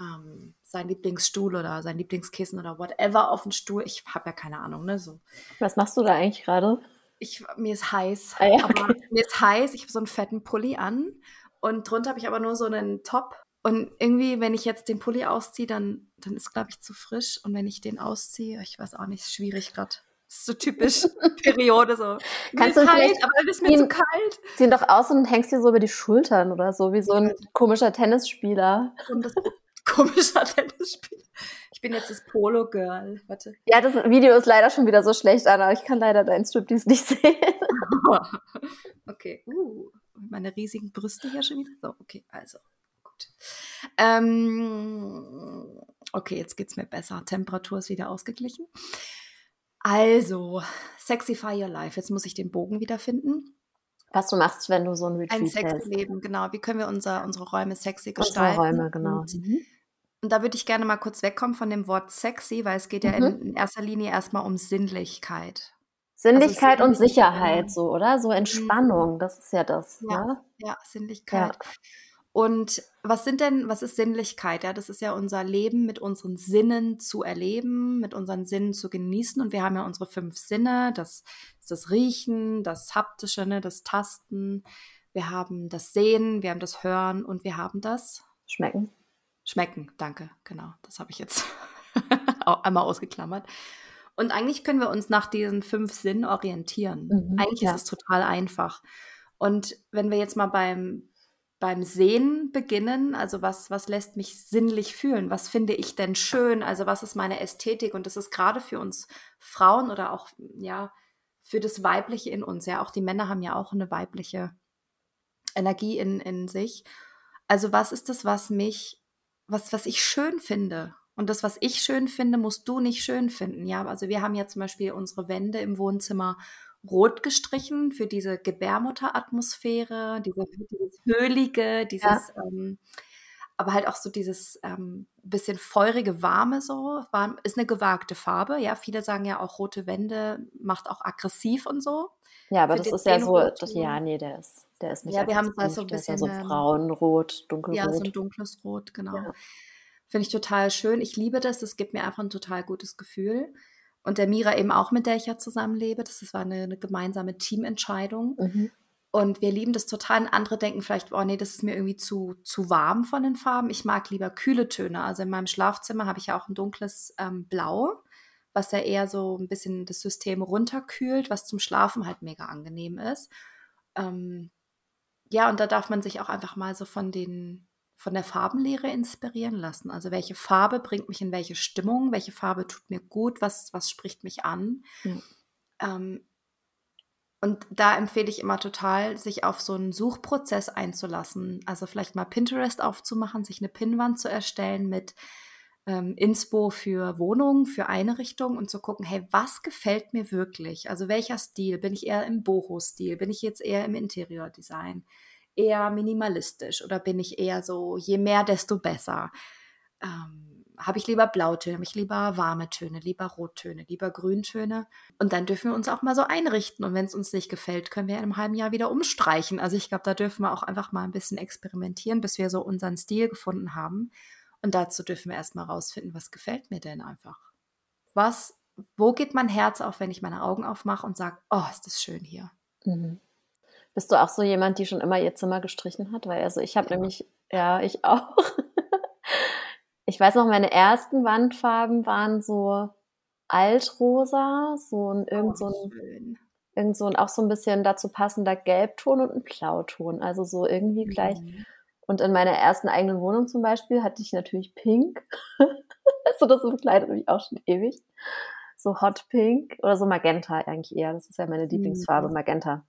ähm, sein Lieblingsstuhl oder sein Lieblingskissen oder whatever auf den Stuhl. Ich habe ja keine Ahnung, ne? So. Was machst du da eigentlich gerade? Ich, mir ist heiß. Ah, ja, okay. mir ist heiß. Ich habe so einen fetten Pulli an und drunter habe ich aber nur so einen Top. Und irgendwie, wenn ich jetzt den Pulli ausziehe, dann, dann ist, glaube ich, zu frisch. Und wenn ich den ausziehe, ich weiß auch nicht, ist schwierig gerade. Das ist so typisch *laughs* Periode so. Kannst du kalt, aber dann ist mir ziehen, zu kalt. Zieh doch aus und hängst dir so über die Schultern oder so, wie so ein komischer Tennisspieler. Und das *laughs* komischer *laughs* Tennisspieler. Ich bin jetzt das Polo-Girl. Warte. Ja, das Video ist leider schon wieder so schlecht, Anna. Ich kann leider deinen Striptease nicht sehen. *laughs* okay. Uh, meine riesigen Brüste hier schon wieder. So, okay, also. Gut. Ähm, okay, jetzt geht's mir besser. Temperatur ist wieder ausgeglichen. Also, Sexify Your Life. Jetzt muss ich den Bogen wiederfinden. Was du machst, wenn du so ein Retreat Ein sexy Leben, genau. Wie können wir unser, unsere Räume sexy gestalten? Unsere Räume, genau. Und, mhm. Und da würde ich gerne mal kurz wegkommen von dem Wort sexy, weil es geht ja in, mhm. in erster Linie erstmal um Sinnlichkeit. Sinnlichkeit also und Sicherheit, so, oder? So Entspannung, mhm. das ist ja das. Ja, ne? ja Sinnlichkeit. Ja. Und was sind denn, was ist Sinnlichkeit? Ja, das ist ja unser Leben mit unseren Sinnen zu erleben, mit unseren Sinnen zu genießen. Und wir haben ja unsere fünf Sinne. Das ist das Riechen, das Haptische, ne, das Tasten. Wir haben das Sehen, wir haben das Hören und wir haben das Schmecken. Schmecken, danke, genau. Das habe ich jetzt *laughs* einmal ausgeklammert. Und eigentlich können wir uns nach diesen fünf Sinnen orientieren. Mhm, eigentlich ja. ist es total einfach. Und wenn wir jetzt mal beim, beim Sehen beginnen, also was, was lässt mich sinnlich fühlen? Was finde ich denn schön? Also was ist meine Ästhetik? Und das ist gerade für uns Frauen oder auch, ja, für das Weibliche in uns. Ja, auch die Männer haben ja auch eine weibliche Energie in, in sich. Also was ist das, was mich was, was ich schön finde Und das, was ich schön finde, musst du nicht schön finden. Ja, also wir haben ja zum Beispiel unsere Wände im Wohnzimmer rot gestrichen für diese Gebärmutteratmosphäre, diese, dieses Höhlige, dieses, ja. ähm, aber halt auch so dieses ähm, bisschen feurige, warme so, war, ist eine gewagte Farbe. Ja, viele sagen ja auch, rote Wände macht auch aggressiv und so. Ja, aber das ist ja so, das, ja, nee, der ist, der ist nicht Ja, wir haben da so ein bisschen. Ja so braunrot, dunkelrot. Ja, so ein dunkles Rot, genau. Ja. Finde ich total schön. Ich liebe das. Das gibt mir einfach ein total gutes Gefühl. Und der Mira eben auch, mit der ich ja zusammenlebe. Das war eine, eine gemeinsame Teamentscheidung. Mhm. Und wir lieben das total. Und andere denken vielleicht, oh nee, das ist mir irgendwie zu, zu warm von den Farben. Ich mag lieber kühle Töne. Also in meinem Schlafzimmer habe ich ja auch ein dunkles ähm, Blau, was ja eher so ein bisschen das System runterkühlt, was zum Schlafen halt mega angenehm ist. Ähm, ja, und da darf man sich auch einfach mal so von den von der Farbenlehre inspirieren lassen. Also welche Farbe bringt mich in welche Stimmung, welche Farbe tut mir gut, was, was spricht mich an. Mhm. Ähm, und da empfehle ich immer total, sich auf so einen Suchprozess einzulassen. Also vielleicht mal Pinterest aufzumachen, sich eine Pinnwand zu erstellen mit ähm, Inspo für Wohnungen, für Einrichtungen und zu gucken, hey, was gefällt mir wirklich? Also welcher Stil? Bin ich eher im Boho-Stil? Bin ich jetzt eher im Interiordesign? eher minimalistisch oder bin ich eher so, je mehr, desto besser? Ähm, habe ich lieber Blautöne, habe ich lieber warme Töne, lieber Rottöne, lieber Grüntöne. Und dann dürfen wir uns auch mal so einrichten. Und wenn es uns nicht gefällt, können wir in einem halben Jahr wieder umstreichen. Also ich glaube, da dürfen wir auch einfach mal ein bisschen experimentieren, bis wir so unseren Stil gefunden haben. Und dazu dürfen wir erstmal rausfinden, was gefällt mir denn einfach. Was, wo geht mein Herz auf, wenn ich meine Augen aufmache und sage, oh, ist das schön hier. Mhm. Bist du auch so jemand, die schon immer ihr Zimmer gestrichen hat? Weil also ich habe ja. nämlich, ja, ich *laughs* auch. ich weiß noch, meine ersten Wandfarben waren so altrosa, so ein irgend oh, so ein, irgend so ein auch so ein bisschen dazu passender Gelbton und ein Blauton. Also so irgendwie mhm. Und in meiner ersten eigenen Wohnung zum Beispiel hatte ich natürlich Pink. *laughs* also das begleitet mich auch schon ewig. So Hot Pink oder so Magenta eigentlich eher. Das ist ja meine Lieblingsfarbe, mhm. Magenta.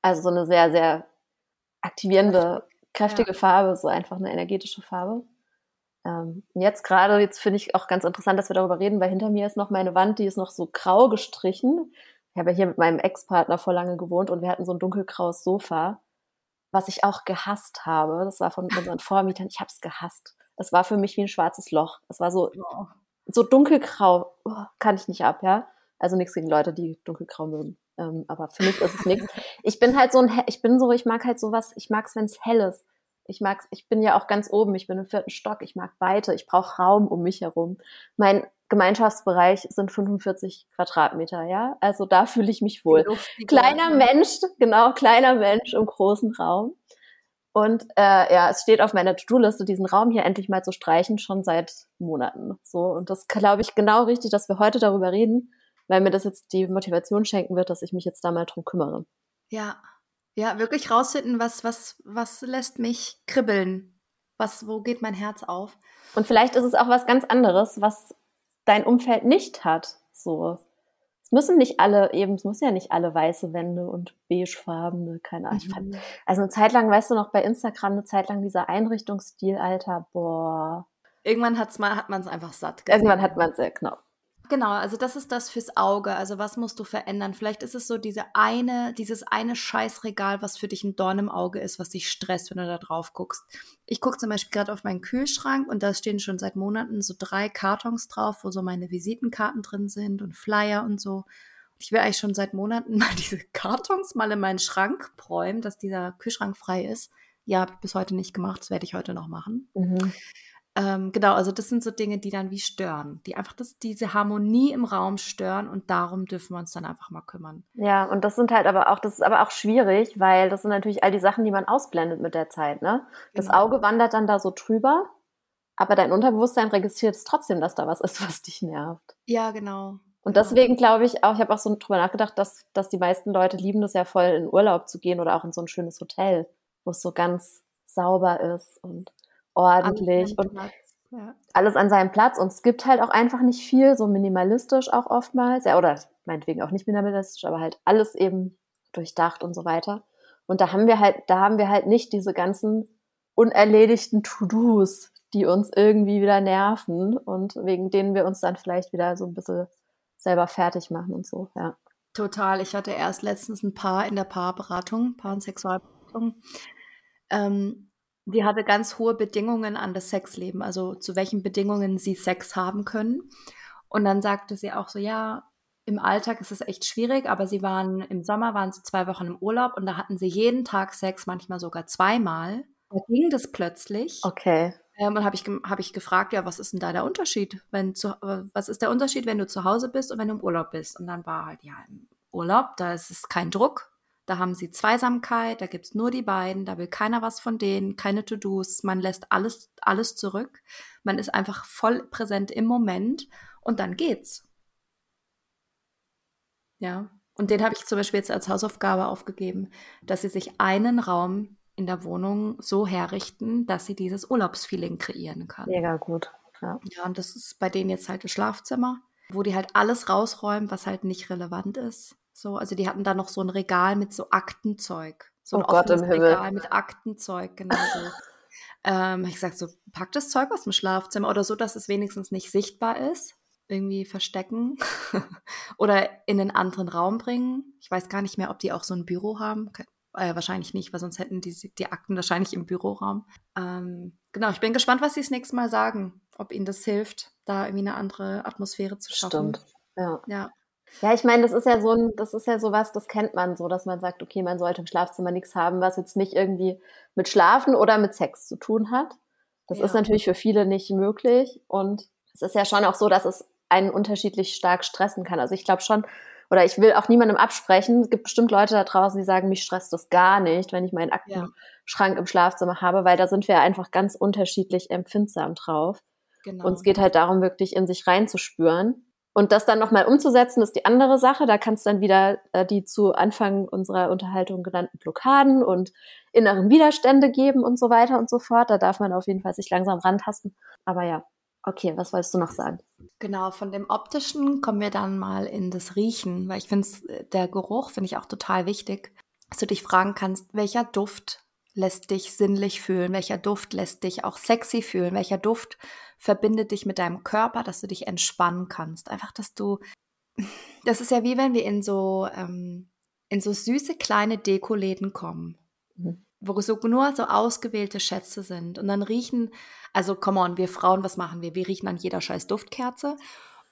Also so eine sehr, sehr aktivierende, kräftige ja. Farbe, so einfach eine energetische Farbe. Ähm, jetzt gerade, jetzt finde ich auch ganz interessant, dass wir darüber reden, weil hinter mir ist noch meine Wand, die ist noch so grau gestrichen. Ich habe ja hier mit meinem Ex-Partner vor lange gewohnt und wir hatten so ein dunkelgraues Sofa, was ich auch gehasst habe. Das war von unseren *laughs* Vormietern. Ich habe es gehasst. Es war für mich wie ein schwarzes Loch. Es war so, so dunkelgrau. Oh, kann ich nicht ab, ja. Also nichts gegen Leute, die dunkelgrau mögen. Ähm, aber für mich ist es nichts. *laughs* Ich bin halt so ein, ich bin so, ich mag halt sowas, ich mag es, wenn es hell ist. Ich mag's, ich bin ja auch ganz oben, ich bin im vierten Stock, ich mag Weite, ich brauche Raum um mich herum. Mein Gemeinschaftsbereich sind 45 Quadratmeter, ja. Also da fühle ich mich wohl. Kleiner Mensch, genau, kleiner Mensch im großen Raum. Und äh, ja, es steht auf meiner To-Do-Liste, diesen Raum hier endlich mal zu streichen, schon seit Monaten. So, und das glaube ich genau richtig, dass wir heute darüber reden, weil mir das jetzt die Motivation schenken wird, dass ich mich jetzt da mal drum kümmere. Ja, ja, wirklich rausfinden, was, was, was lässt mich kribbeln? Was, wo geht mein Herz auf? Und vielleicht ist es auch was ganz anderes, was dein Umfeld nicht hat. So. Es müssen nicht alle, eben, es müssen ja nicht alle weiße Wände und beigefarbene, keine Ahnung. Mhm. Also eine Zeit lang, weißt du noch, bei Instagram eine Zeit lang dieser Einrichtungsstil, Alter, boah. Irgendwann hat's mal, hat man es einfach satt. Gesehen. Irgendwann hat man es, ja, genau. Genau, also das ist das fürs Auge. Also was musst du verändern? Vielleicht ist es so diese eine, dieses eine Scheißregal, was für dich ein Dorn im Auge ist, was dich stresst, wenn du da drauf guckst. Ich gucke zum Beispiel gerade auf meinen Kühlschrank und da stehen schon seit Monaten so drei Kartons drauf, wo so meine Visitenkarten drin sind und Flyer und so. Ich will eigentlich schon seit Monaten *laughs* mal diese Kartons mal in meinen Schrank räumen, dass dieser Kühlschrank frei ist. Ja, habe ich bis heute nicht gemacht. Das werde ich heute noch machen. Mhm. Ähm, genau, also das sind so Dinge, die dann wie stören, die einfach das, diese Harmonie im Raum stören und darum dürfen wir uns dann einfach mal kümmern. Ja, und das sind halt aber auch, das ist aber auch schwierig, weil das sind natürlich all die Sachen, die man ausblendet mit der Zeit, ne? Das genau. Auge wandert dann da so drüber, aber dein Unterbewusstsein registriert es trotzdem, dass da was ist, *laughs* was dich nervt. Ja, genau. Und deswegen glaube ich auch, ich habe auch so drüber nachgedacht, dass, dass die meisten Leute lieben das ja voll, in Urlaub zu gehen oder auch in so ein schönes Hotel, wo es so ganz sauber ist und ordentlich und ja. alles an seinem Platz. Und es gibt halt auch einfach nicht viel, so minimalistisch auch oftmals. Ja, oder meinetwegen auch nicht minimalistisch, aber halt alles eben durchdacht und so weiter. Und da haben wir halt, da haben wir halt nicht diese ganzen unerledigten To-Dos, die uns irgendwie wieder nerven und wegen denen wir uns dann vielleicht wieder so ein bisschen selber fertig machen und so, ja. Total. Ich hatte erst letztens ein Paar in der Paarberatung, Paar- und Sexualberatung. Ähm, die hatte ganz hohe Bedingungen an das Sexleben, also zu welchen Bedingungen sie Sex haben können. Und dann sagte sie auch so, ja, im Alltag ist es echt schwierig, aber sie waren im Sommer, waren sie zwei Wochen im Urlaub und da hatten sie jeden Tag Sex, manchmal sogar zweimal. Da ging das plötzlich. Okay. Ähm, und habe ich, hab ich gefragt, ja, was ist denn da der Unterschied? Wenn zu, was ist der Unterschied, wenn du zu Hause bist und wenn du im Urlaub bist? Und dann war halt, ja, im Urlaub, da ist es kein Druck, da haben sie Zweisamkeit, da gibt es nur die beiden, da will keiner was von denen, keine To-Dos, man lässt alles, alles zurück. Man ist einfach voll präsent im Moment und dann geht's. Ja. Und den habe ich zum Beispiel jetzt als Hausaufgabe aufgegeben, dass sie sich einen Raum in der Wohnung so herrichten, dass sie dieses Urlaubsfeeling kreieren kann. Mega gut. Ja. ja, und das ist bei denen jetzt halt das Schlafzimmer, wo die halt alles rausräumen, was halt nicht relevant ist. So, also die hatten da noch so ein Regal mit so Aktenzeug. So ein oh Gott im Himmel. Regal mit Aktenzeug, genau so. ähm, ich sag so, pack das Zeug aus dem Schlafzimmer oder so, dass es wenigstens nicht sichtbar ist. Irgendwie verstecken *laughs* oder in einen anderen Raum bringen. Ich weiß gar nicht mehr, ob die auch so ein Büro haben. Äh, wahrscheinlich nicht, weil sonst hätten die die Akten wahrscheinlich im Büroraum. Ähm, genau, ich bin gespannt, was sie das nächste Mal sagen. Ob ihnen das hilft, da irgendwie eine andere Atmosphäre zu schaffen. Stimmt. Ja. Ja. Ja, ich meine, das ist ja so ein, das ist ja sowas, das kennt man so, dass man sagt, okay, man sollte im Schlafzimmer nichts haben, was jetzt nicht irgendwie mit Schlafen oder mit Sex zu tun hat. Das ja. ist natürlich für viele nicht möglich. Und es ist ja schon auch so, dass es einen unterschiedlich stark stressen kann. Also ich glaube schon, oder ich will auch niemandem absprechen. Es gibt bestimmt Leute da draußen, die sagen, mich stresst das gar nicht, wenn ich meinen Aktenschrank ja. im Schlafzimmer habe, weil da sind wir einfach ganz unterschiedlich empfindsam drauf. Genau. Und es geht halt darum, wirklich in sich reinzuspüren. Und das dann nochmal umzusetzen, ist die andere Sache. Da kannst dann wieder äh, die zu Anfang unserer Unterhaltung genannten Blockaden und inneren Widerstände geben und so weiter und so fort. Da darf man auf jeden Fall sich langsam rantasten. Aber ja, okay, was wolltest du noch sagen? Genau, von dem optischen kommen wir dann mal in das Riechen, weil ich finde, der Geruch finde ich auch total wichtig, dass du dich fragen kannst, welcher Duft lässt dich sinnlich fühlen, welcher Duft lässt dich auch sexy fühlen, welcher Duft verbindet dich mit deinem Körper, dass du dich entspannen kannst. Einfach, dass du, das ist ja wie wenn wir in so, ähm, in so süße kleine Dekoläden kommen, mhm. wo so nur so ausgewählte Schätze sind. Und dann riechen, also come on, wir Frauen, was machen wir? Wir riechen an jeder scheiß Duftkerze.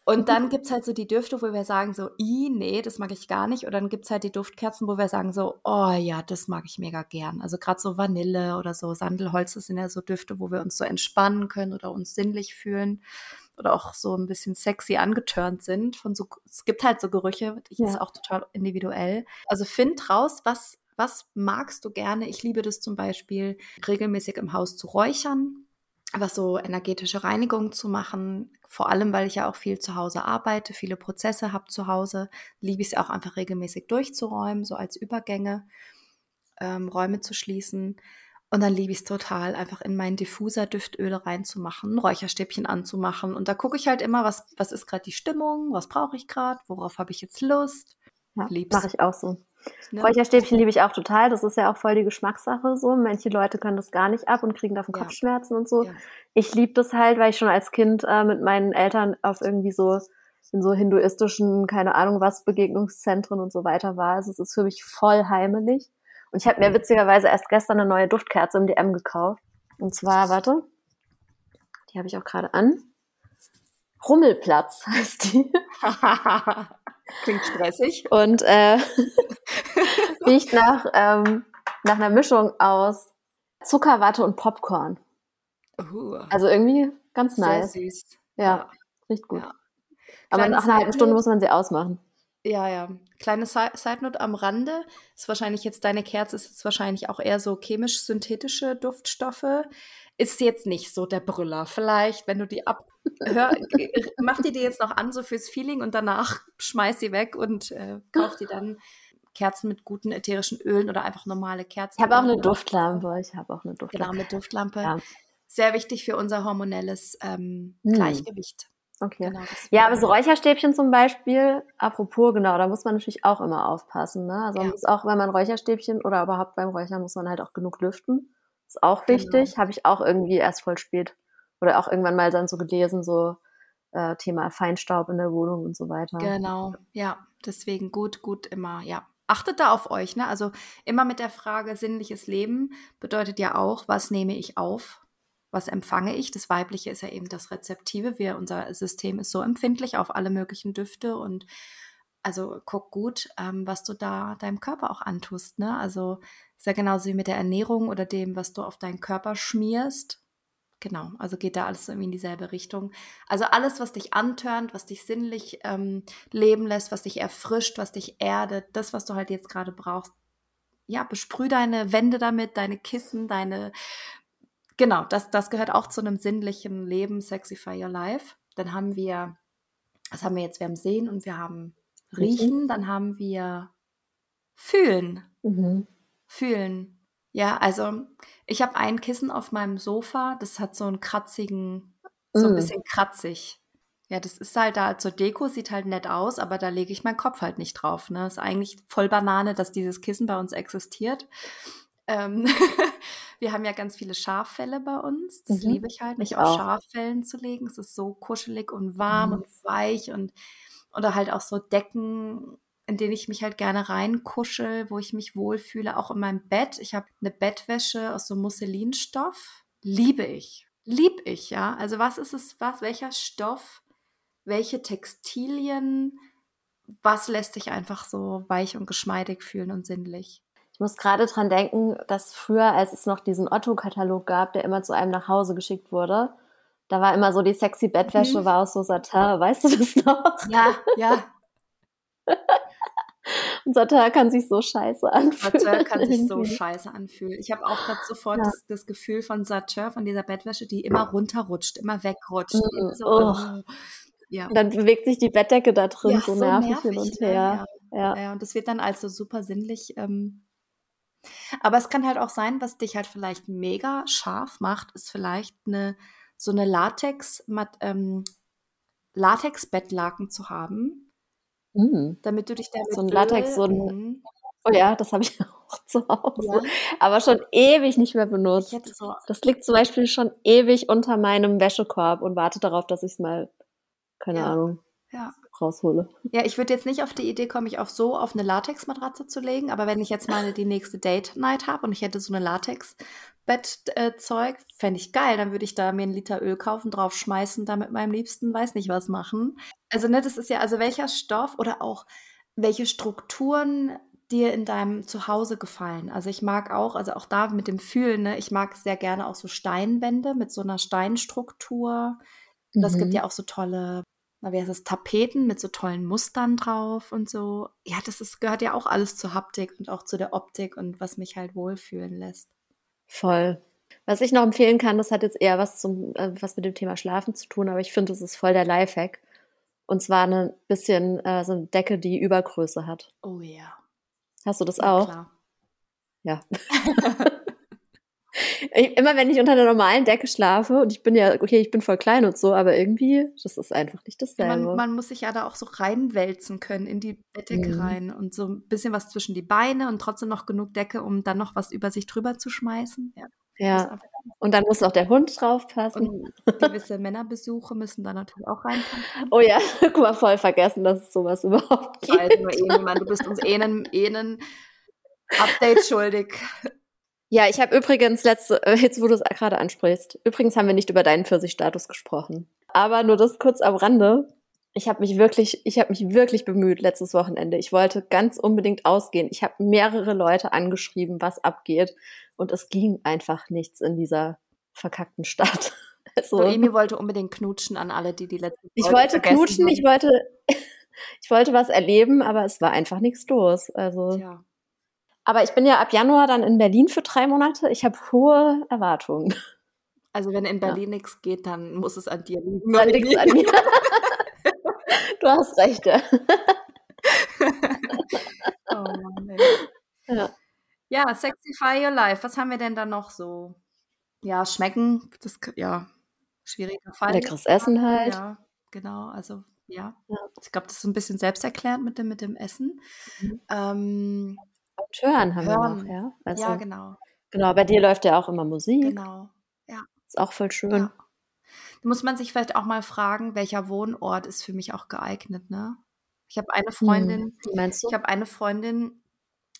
Und dann gibt es halt so die Düfte, wo wir sagen so, i, nee, das mag ich gar nicht. Und dann gibt es halt die Duftkerzen, wo wir sagen so, oh ja, das mag ich mega gern. Also gerade so Vanille oder so Sandelholz, das sind ja so Düfte, wo wir uns so entspannen können oder uns sinnlich fühlen oder auch so ein bisschen sexy angetörnt sind. Von so, es gibt halt so Gerüche, das ja. ist auch total individuell. Also find raus, was, was magst du gerne? Ich liebe das zum Beispiel, regelmäßig im Haus zu räuchern einfach so energetische Reinigung zu machen. Vor allem, weil ich ja auch viel zu Hause arbeite, viele Prozesse habe zu Hause, liebe ich es auch einfach regelmäßig durchzuräumen, so als Übergänge, ähm, Räume zu schließen. Und dann liebe ich es total, einfach in meinen Diffuser Düftöle reinzumachen, Räucherstäbchen anzumachen. Und da gucke ich halt immer, was, was ist gerade die Stimmung, was brauche ich gerade, worauf habe ich jetzt Lust. Ja, Mache ich auch so. Ne? Räucherstäbchen liebe ich auch total. Das ist ja auch voll die Geschmackssache so. Manche Leute können das gar nicht ab und kriegen davon ja. Kopfschmerzen und so. Ja. Ich liebe das halt, weil ich schon als Kind äh, mit meinen Eltern auf irgendwie so in so hinduistischen, keine Ahnung was, Begegnungszentren und so weiter war. Also es ist für mich voll heimelig. Und ich habe mir witzigerweise erst gestern eine neue Duftkerze im DM gekauft. Und zwar, warte, die habe ich auch gerade an. Rummelplatz *laughs* heißt die. *laughs* Klingt stressig. Und äh, *laughs* riecht nach, ähm, nach einer Mischung aus Zuckerwatte und Popcorn. Uh, also irgendwie ganz nice. Sehr süß. Ja, ja. riecht gut. Ja. Aber nach einer halben Stunde muss man sie ausmachen. Ja, ja. Kleine Side Note am Rande. Ist wahrscheinlich jetzt deine Kerze, ist jetzt wahrscheinlich auch eher so chemisch-synthetische Duftstoffe. Ist jetzt nicht so der Brüller. Vielleicht, wenn du die ab, hör, mach die dir jetzt noch an, so fürs Feeling und danach *laughs* schmeiß sie weg und äh, kauf die dann Kerzen mit guten ätherischen Ölen oder einfach normale Kerzen. Ich habe auch eine Duftlampe. Ich habe auch eine Duftlampe. Genau, mit Duftlampe. Ja. Sehr wichtig für unser hormonelles ähm, hm. Gleichgewicht. Okay. Genau, ja, aber so Räucherstäbchen zum Beispiel, apropos, genau, da muss man natürlich auch immer aufpassen. Ne? Also ja. muss auch, wenn man Räucherstäbchen oder überhaupt beim Räuchern muss man halt auch genug lüften. Ist auch genau. wichtig. Genau. Habe ich auch irgendwie erst voll spät Oder auch irgendwann mal dann so gelesen, so äh, Thema Feinstaub in der Wohnung und so weiter. Genau, ja. Deswegen gut, gut immer, ja. Achtet da auf euch, ne? Also immer mit der Frage, sinnliches Leben bedeutet ja auch, was nehme ich auf? Was empfange ich? Das Weibliche ist ja eben das Rezeptive. Wir, unser System ist so empfindlich auf alle möglichen Düfte und also guck gut, ähm, was du da deinem Körper auch antust. Ne? Also ist ja genauso wie mit der Ernährung oder dem, was du auf deinen Körper schmierst. Genau, also geht da alles irgendwie in dieselbe Richtung. Also alles, was dich antörnt, was dich sinnlich ähm, leben lässt, was dich erfrischt, was dich erdet, das, was du halt jetzt gerade brauchst. Ja, besprüh deine Wände damit, deine Kissen, deine. Genau, das, das gehört auch zu einem sinnlichen Leben, Sexify Your Life. Dann haben wir, was haben wir jetzt? Wir haben Sehen und wir haben Riechen, dann haben wir Fühlen. Mhm. Fühlen. Ja, also ich habe ein Kissen auf meinem Sofa, das hat so einen kratzigen, so ein mm. bisschen kratzig. Ja, das ist halt da zur Deko, sieht halt nett aus, aber da lege ich meinen Kopf halt nicht drauf. Ne? Ist eigentlich voll Banane, dass dieses Kissen bei uns existiert. Ähm *laughs* wir haben ja ganz viele Schaffelle bei uns. Das mhm. liebe ich halt, mich ich auf Schaffellen zu legen. Es ist so kuschelig und warm mhm. und weich und oder halt auch so Decken, in denen ich mich halt gerne reinkuschel, wo ich mich wohlfühle, auch in meinem Bett. Ich habe eine Bettwäsche aus so Musselinstoff. Liebe ich. Lieb ich, ja. Also was ist es, was, welcher Stoff, welche Textilien, was lässt dich einfach so weich und geschmeidig fühlen und sinnlich? Ich muss gerade dran denken, dass früher, als es noch diesen Otto-Katalog gab, der immer zu einem nach Hause geschickt wurde, da war immer so die sexy Bettwäsche, mhm. war aus so Satin, weißt du das noch? Ja, ja. *laughs* Satin kann sich so scheiße anfühlen. Satin kann sich so scheiße anfühlen. Ich habe auch gerade sofort ja. das, das, Gefühl von Satin, von dieser Bettwäsche, die immer runterrutscht, immer wegrutscht. Mm, so, oh. Ja. Und dann bewegt sich die Bettdecke da drin ja, so, so nervig, nervig, hin und her. Ja. ja. und das wird dann also super sinnlich. Ähm, aber es kann halt auch sein, was dich halt vielleicht mega scharf macht, ist vielleicht eine so eine Latex, ähm, Latex-Bettlaken zu haben, mm. damit du dich damit so ein Latex, so ein, mhm. oh ja, das habe ich *laughs* auch zu Hause, ja. aber schon ewig nicht mehr benutzt. So das liegt zum Beispiel schon ewig unter meinem Wäschekorb und wartet darauf, dass ich es mal, keine ja. Ahnung, ja raushole. Ja, ich würde jetzt nicht auf die Idee kommen, mich auf so auf eine Latex-Matratze zu legen, aber wenn ich jetzt mal die nächste Date-Night habe und ich hätte so eine Latex-Bettzeug, fände ich geil. Dann würde ich da mir einen Liter Öl kaufen, drauf schmeißen, da mit meinem Liebsten weiß nicht was machen. Also, ne, das ist ja, also welcher Stoff oder auch welche Strukturen dir in deinem Zuhause gefallen? Also ich mag auch, also auch da mit dem Fühlen, ne, ich mag sehr gerne auch so Steinwände mit so einer Steinstruktur. Und das mhm. gibt ja auch so tolle na, wie heißt das, Tapeten mit so tollen Mustern drauf und so. Ja, das ist, gehört ja auch alles zur Haptik und auch zu der Optik und was mich halt wohlfühlen lässt. Voll. Was ich noch empfehlen kann, das hat jetzt eher was zum, äh, was mit dem Thema Schlafen zu tun, aber ich finde, das ist voll der Lifehack. Und zwar ein bisschen äh, so eine Decke, die Übergröße hat. Oh ja. Hast du das ja, auch? Klar. Ja. *laughs* immer wenn ich unter der normalen Decke schlafe und ich bin ja, okay, ich bin voll klein und so, aber irgendwie, das ist einfach nicht dasselbe. Man, man muss sich ja da auch so reinwälzen können in die Bettdecke mhm. rein und so ein bisschen was zwischen die Beine und trotzdem noch genug Decke, um dann noch was über sich drüber zu schmeißen. Ja. Ja, und dann muss auch der Hund draufpassen. Und gewisse Männerbesuche müssen da natürlich auch reinkommen. Oh ja, *laughs* guck mal, voll vergessen, dass es sowas *laughs* überhaupt gibt. Niemand, du bist uns eh einen, eh einen Update schuldig. Ja, ich habe übrigens letzte, äh, jetzt wo du es gerade ansprichst, übrigens haben wir nicht über deinen Pfirsich-Status gesprochen. Aber nur das kurz am Rande. Ich habe mich wirklich, ich habe mich wirklich bemüht letztes Wochenende. Ich wollte ganz unbedingt ausgehen. Ich habe mehrere Leute angeschrieben, was abgeht. Und es ging einfach nichts in dieser verkackten Stadt. *laughs* Also, so, Emi wollte unbedingt knutschen an alle, die die letzten Ich wollte knutschen, haben. ich wollte, *laughs* ich wollte was erleben, aber es war einfach nichts los. Also. Tja. Aber ich bin ja ab Januar dann in Berlin für drei Monate. Ich habe hohe Erwartungen. Also wenn in Berlin ja. nichts geht, dann muss es an dir liegen. Dann liegt an *laughs* mir. du hast recht, ja. oh Mann, ja. Ja, Sexify Your Life. Was haben wir denn da noch so? Ja, schmecken, das ja schwieriger Fall. Leckeres Essen halt. Ja, genau. Also ja, ja. ich glaube, das ist so ein bisschen selbsterklärend mit dem mit dem Essen. Mhm. Ähm, und hören haben hören. wir noch, ja? Also, ja, genau. Genau, bei dir läuft ja auch immer Musik. Genau, ja. Ist auch voll schön. Ja. Da muss man sich vielleicht auch mal fragen, welcher Wohnort ist für mich auch geeignet, ne? Ich habe eine Freundin, hm, wie meinst du? ich habe eine Freundin,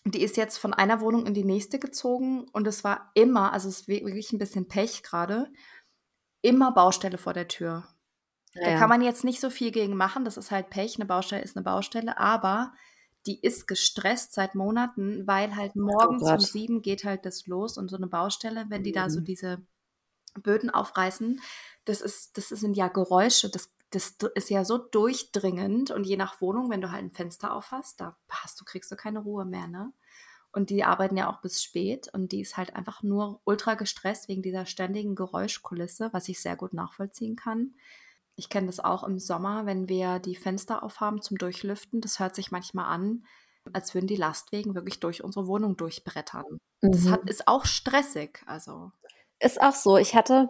die ist jetzt von einer Wohnung in die nächste gezogen und es war immer, also es ist wirklich ein bisschen Pech gerade, immer Baustelle vor der Tür. Ja, da kann man jetzt nicht so viel gegen machen, das ist halt Pech, eine Baustelle ist eine Baustelle, aber die ist gestresst seit Monaten, weil halt morgens oh um sieben geht halt das los und so eine Baustelle, wenn die mhm. da so mhm. diese Böden aufreißen, das ist, das sind ja Geräusche, das, das ist ja so durchdringend und je nach Wohnung, wenn du halt ein Fenster auf hast, da hast du, kriegst du keine Ruhe mehr, ne? Und die arbeiten ja auch bis spät und die ist halt einfach nur ultra gestresst wegen dieser ständigen Geräuschkulisse, was ich sehr gut nachvollziehen kann. Ich kenne das auch im Sommer, wenn wir die Fenster aufhaben zum Durchlüften. Das hört sich manchmal an, als würden die Lastwegen wirklich durch unsere Wohnung durchbrettern. Mhm. Das hat, ist auch stressig. Also. Ist auch so. Ich hatte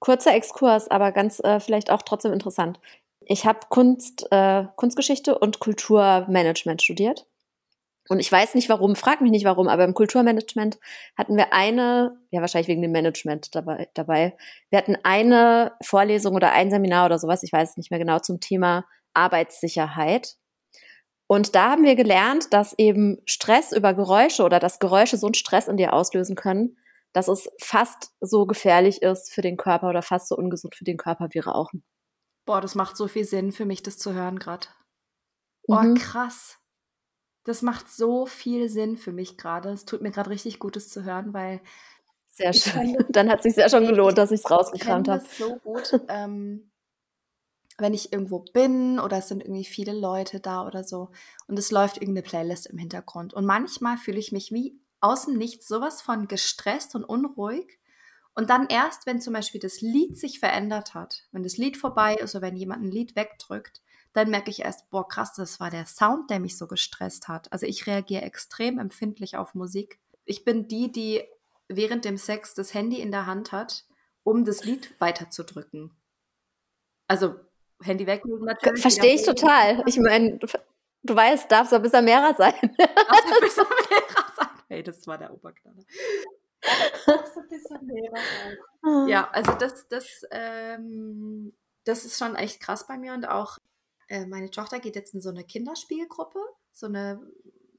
kurzer Exkurs, aber ganz äh, vielleicht auch trotzdem interessant. Ich habe Kunst, äh, Kunstgeschichte und Kulturmanagement studiert. Und ich weiß nicht warum, frag mich nicht warum, aber im Kulturmanagement hatten wir eine, ja wahrscheinlich wegen dem Management dabei, dabei, wir hatten eine Vorlesung oder ein Seminar oder sowas, ich weiß es nicht mehr genau, zum Thema Arbeitssicherheit. Und da haben wir gelernt, dass eben Stress über Geräusche oder dass Geräusche so einen Stress in dir auslösen können, dass es fast so gefährlich ist für den Körper oder fast so ungesund für den Körper wie Rauchen. Boah, das macht so viel Sinn für mich, das zu hören gerade. Boah, mhm. krass. Das macht so viel Sinn für mich gerade. Es tut mir gerade richtig Gutes zu hören, weil. Sehr schön. *laughs* Dann hat es sich ja schon gelohnt, dass ich es rausgekramt habe. So gut, ähm, wenn ich irgendwo bin oder es sind irgendwie viele Leute da oder so und es läuft irgendeine Playlist im Hintergrund. Und manchmal fühle ich mich wie außen Nichts sowas von gestresst und unruhig. Und dann erst, wenn zum Beispiel das Lied sich verändert hat, wenn das Lied vorbei ist oder wenn jemand ein Lied wegdrückt, dann merke ich erst, boah, krass, das war der Sound, der mich so gestresst hat. Also ich reagiere extrem empfindlich auf Musik. Ich bin die, die während dem Sex das Handy in der Hand hat, um das Lied weiterzudrücken. Also Handy weg natürlich. Verstehe ich total. Ich meine, du, du weißt, darf so ein bisschen mehrer sein. Darf so ein bisschen mehrer *laughs* Hey, das war der Oberknaller. Ja, also das, das, ähm, das ist schon echt krass bei mir und auch äh, meine Tochter geht jetzt in so eine Kinderspielgruppe, so eine,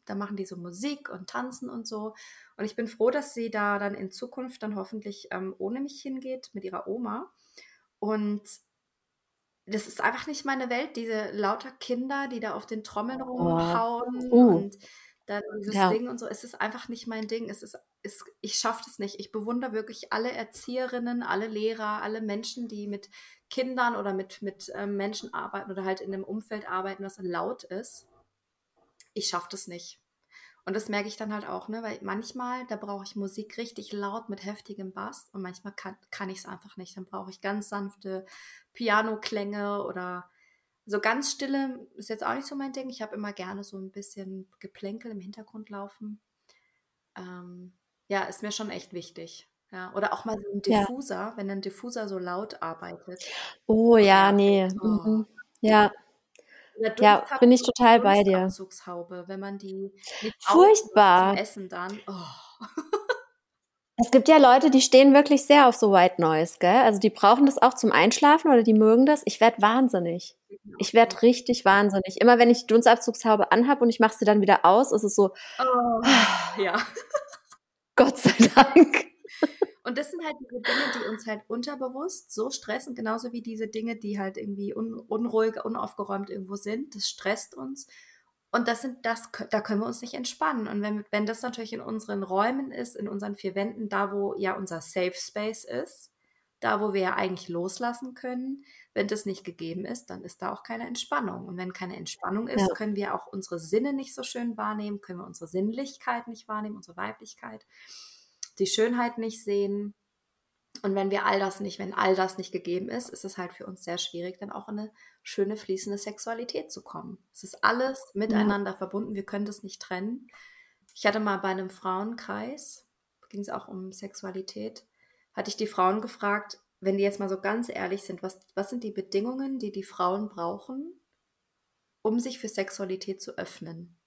da machen die so Musik und Tanzen und so. Und ich bin froh, dass sie da dann in Zukunft dann hoffentlich ähm, ohne mich hingeht mit ihrer Oma. Und das ist einfach nicht meine Welt, diese lauter Kinder, die da auf den Trommeln rumhauen oh. uh. und dann dieses ja. Ding und so. Es ist einfach nicht mein Ding. Es ist, es, ich schaffe das nicht. Ich bewundere wirklich alle Erzieherinnen, alle Lehrer, alle Menschen, die mit Kindern oder mit, mit ähm, Menschen arbeiten oder halt in einem Umfeld arbeiten, was laut ist. Ich schaffe das nicht. Und das merke ich dann halt auch, ne? weil manchmal, da brauche ich Musik richtig laut mit heftigem Bass und manchmal kann, kann ich es einfach nicht. Dann brauche ich ganz sanfte Piano-Klänge oder so ganz stille ist jetzt auch nicht so mein Ding. Ich habe immer gerne so ein bisschen Geplänkel im Hintergrund laufen. Ähm, ja, ist mir schon echt wichtig. Ja, oder auch mal so ein Diffuser, ja. wenn ein Diffuser so laut arbeitet. Oh ja, nee. Oh. Mhm. Ja. Ja, bin ich total bei dir. Wenn man die furchtbar Essen dann. Oh. *laughs* Es gibt ja Leute, die stehen wirklich sehr auf so White Noise, gell? Also die brauchen das auch zum Einschlafen oder die mögen das. Ich werde wahnsinnig. Genau. Ich werde richtig wahnsinnig. Immer wenn ich die Dunstabzugshaube anhab und ich mache sie dann wieder aus, ist es so. Oh, ja. *laughs* Gott sei Dank. Und das sind halt diese Dinge, die uns halt unterbewusst so stressen, genauso wie diese Dinge, die halt irgendwie un unruhig, unaufgeräumt irgendwo sind. Das stresst uns. Und das sind das, da können wir uns nicht entspannen. Und wenn, wenn das natürlich in unseren Räumen ist, in unseren vier Wänden, da wo ja unser Safe Space ist, da wo wir ja eigentlich loslassen können, wenn das nicht gegeben ist, dann ist da auch keine Entspannung. Und wenn keine Entspannung ist, ja. können wir auch unsere Sinne nicht so schön wahrnehmen, können wir unsere Sinnlichkeit nicht wahrnehmen, unsere Weiblichkeit die Schönheit nicht sehen. Und wenn wir all das nicht, wenn all das nicht gegeben ist, ist es halt für uns sehr schwierig, dann auch in eine schöne fließende Sexualität zu kommen. Es ist alles miteinander ja. verbunden, wir können das nicht trennen. Ich hatte mal bei einem Frauenkreis, ging es auch um Sexualität, hatte ich die Frauen gefragt, wenn die jetzt mal so ganz ehrlich sind, was, was sind die Bedingungen, die die Frauen brauchen, um sich für Sexualität zu öffnen?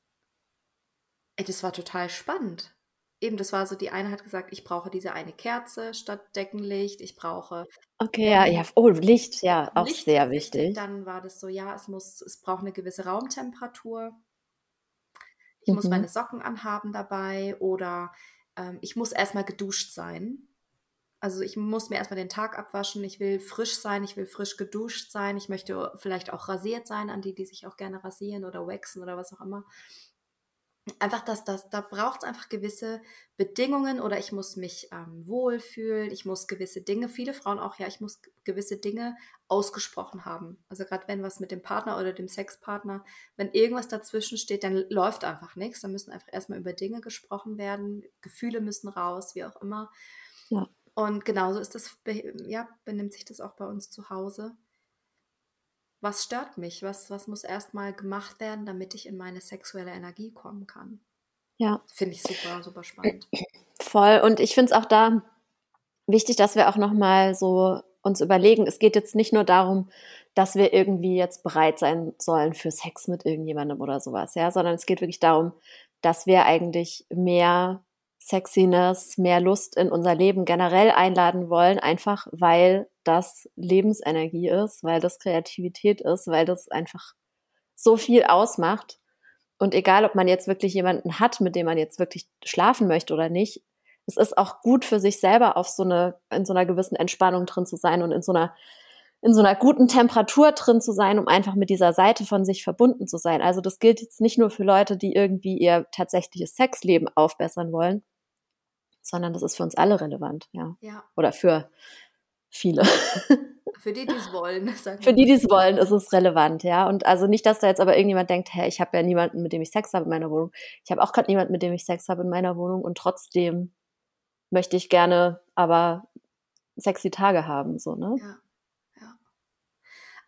Ey, das war total spannend. Eben, das war so, die eine hat gesagt, ich brauche diese eine Kerze statt Deckenlicht, ich brauche. Okay, ja, ja. Oh, Licht, ja, auch Licht sehr wichtig. Dann war das so, ja, es muss, es braucht eine gewisse Raumtemperatur. Ich mhm. muss meine Socken anhaben dabei oder ähm, ich muss erstmal geduscht sein. Also ich muss mir erstmal den Tag abwaschen. Ich will frisch sein, ich will frisch geduscht sein. Ich möchte vielleicht auch rasiert sein, an die, die sich auch gerne rasieren oder waxen oder was auch immer einfach, dass das, da braucht es einfach gewisse Bedingungen oder ich muss mich ähm, wohlfühlen, ich muss gewisse Dinge, viele Frauen auch, ja, ich muss gewisse Dinge ausgesprochen haben. Also gerade wenn was mit dem Partner oder dem Sexpartner, wenn irgendwas dazwischen steht, dann läuft einfach nichts. Dann müssen einfach erstmal über Dinge gesprochen werden, Gefühle müssen raus, wie auch immer. Ja. Und genauso ist das, ja, benimmt sich das auch bei uns zu Hause was stört mich? Was, was muss erstmal gemacht werden, damit ich in meine sexuelle Energie kommen kann? Ja. Finde ich super, super spannend. *clears throat* Voll. Und ich finde es auch da wichtig, dass wir auch nochmal so uns überlegen, es geht jetzt nicht nur darum, dass wir irgendwie jetzt bereit sein sollen für Sex mit irgendjemandem oder sowas, ja, sondern es geht wirklich darum, dass wir eigentlich mehr Sexiness, mehr Lust in unser Leben generell einladen wollen, einfach weil das Lebensenergie ist, weil das Kreativität ist, weil das einfach so viel ausmacht. Und egal, ob man jetzt wirklich jemanden hat, mit dem man jetzt wirklich schlafen möchte oder nicht, es ist auch gut für sich selber auf so eine, in so einer gewissen Entspannung drin zu sein und in so einer, in so einer guten Temperatur drin zu sein, um einfach mit dieser Seite von sich verbunden zu sein. Also das gilt jetzt nicht nur für Leute, die irgendwie ihr tatsächliches Sexleben aufbessern wollen, sondern das ist für uns alle relevant, ja. ja. Oder für viele. *laughs* Für die, die es wollen. Für die, die es wollen, ist es relevant, ja. Und also nicht, dass da jetzt aber irgendjemand denkt, hä, ich habe ja niemanden, mit dem ich Sex habe in meiner Wohnung. Ich habe auch gerade niemanden, mit dem ich Sex habe in meiner Wohnung und trotzdem möchte ich gerne aber sexy Tage haben, so, ne? Ja.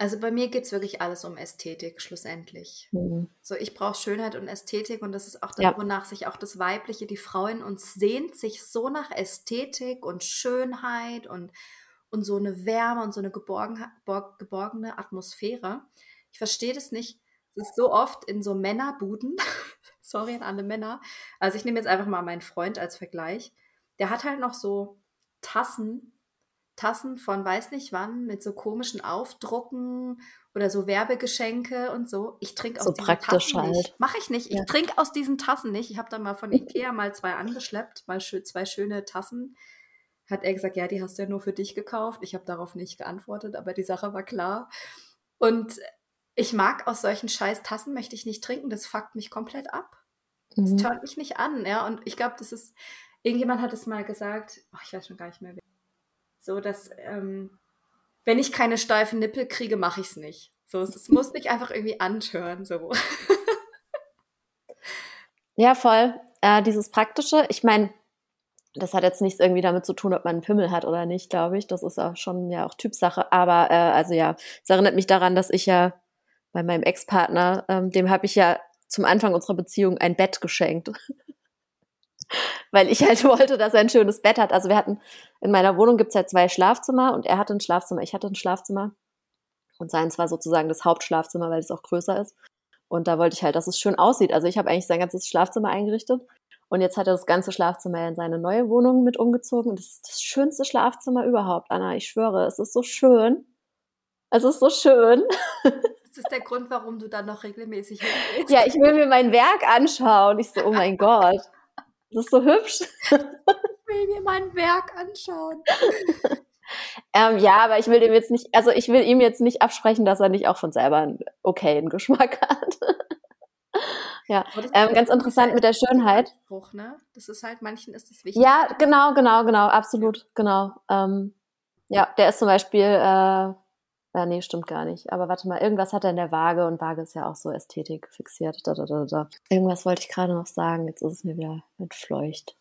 Also bei mir geht es wirklich alles um Ästhetik, schlussendlich. Mhm. So, ich brauche Schönheit und Ästhetik und das ist auch das, ja. wonach sich auch das Weibliche, die Frau in uns sehnt sich so nach Ästhetik und Schönheit und, und so eine Wärme und so eine geborgen, geborgene Atmosphäre. Ich verstehe das nicht. Es ist so oft in so Männerbuden, *laughs* sorry an alle Männer, also ich nehme jetzt einfach mal meinen Freund als Vergleich, der hat halt noch so Tassen Tassen von weiß nicht wann mit so komischen Aufdrucken oder so Werbegeschenke und so. Ich trinke aus so diesen Tassen halt. nicht. Mache ich nicht. Ich ja. trinke aus diesen Tassen nicht. Ich habe dann mal von Ikea mal zwei angeschleppt, mal zwei schöne Tassen. Hat er gesagt, ja, die hast du ja nur für dich gekauft. Ich habe darauf nicht geantwortet, aber die Sache war klar. Und ich mag aus solchen scheiß Tassen möchte ich nicht trinken. Das fuckt mich komplett ab. Das mhm. turnt mich nicht an, ja. Und ich glaube, das ist, irgendjemand hat es mal gesagt, oh, ich weiß schon gar nicht mehr, so, dass, ähm, wenn ich keine steifen Nippel kriege, mache ich es nicht. So, es, es muss mich einfach irgendwie antören, so. *laughs* ja, voll. Äh, dieses Praktische, ich meine, das hat jetzt nichts irgendwie damit zu tun, ob man einen Pimmel hat oder nicht, glaube ich. Das ist auch schon ja auch Typsache. Aber äh, also ja, es erinnert mich daran, dass ich ja bei meinem Ex-Partner, ähm, dem habe ich ja zum Anfang unserer Beziehung ein Bett geschenkt *laughs* weil ich halt wollte, dass er ein schönes Bett hat. Also wir hatten, in meiner Wohnung gibt's halt zwei Schlafzimmer und er hatte ein Schlafzimmer, ich hatte ein Schlafzimmer. Und seins war sozusagen das Hauptschlafzimmer, weil es auch größer ist. Und da wollte ich halt, dass es schön aussieht. Also ich habe eigentlich sein ganzes Schlafzimmer eingerichtet. Und jetzt hat er das ganze Schlafzimmer in seine neue Wohnung mit umgezogen. Und das ist das schönste Schlafzimmer überhaupt, Anna. Ich schwöre, es ist so schön. Es ist so schön. *laughs* Das ist der Grund, warum du dann noch regelmäßig *laughs* hingehst. Ja, ich will mir mein Werk anschauen. Ich so, oh mein Gott. Das ist so hübsch. Ich will mir mein Werk anschauen. *laughs* ähm, ja, aber ich will dem jetzt nicht, also ich will ihm jetzt nicht absprechen, dass er nicht auch von selber einen okayen Geschmack hat. *laughs* ja, ähm, ganz interessant mit der Schönheit. Ne? Das ist halt, manchen ist es wichtig. Ja, genau, genau, genau, absolut, genau. Ähm, ja, der ist zum Beispiel, äh, ja, nee, stimmt gar nicht. Aber warte mal, irgendwas hat er in der Waage und Waage ist ja auch so Ästhetik fixiert. Da, da, da, da. Irgendwas wollte ich gerade noch sagen, jetzt ist es mir wieder entfleucht.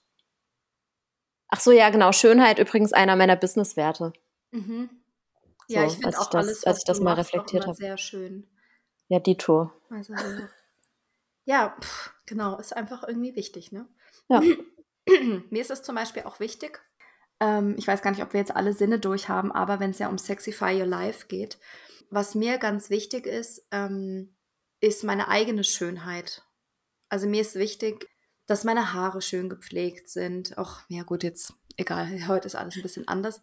Ach so, ja, genau. Schönheit übrigens einer meiner Businesswerte. Mhm. Ja, so, ich finde auch das, alles, als ich das mal reflektiert habe. Sehr schön. Ja, Dito. Also, ja, pff, genau, ist einfach irgendwie wichtig, ne? Ja. *clears throat* Mir ist es zum Beispiel auch wichtig, ähm, ich weiß gar nicht, ob wir jetzt alle Sinne durchhaben, aber wenn es ja um Sexify Your Life geht, was mir ganz wichtig ist, ähm, ist meine eigene Schönheit. Also mir ist wichtig, dass meine Haare schön gepflegt sind. Auch, ja gut, jetzt egal, heute ist alles ein bisschen anders.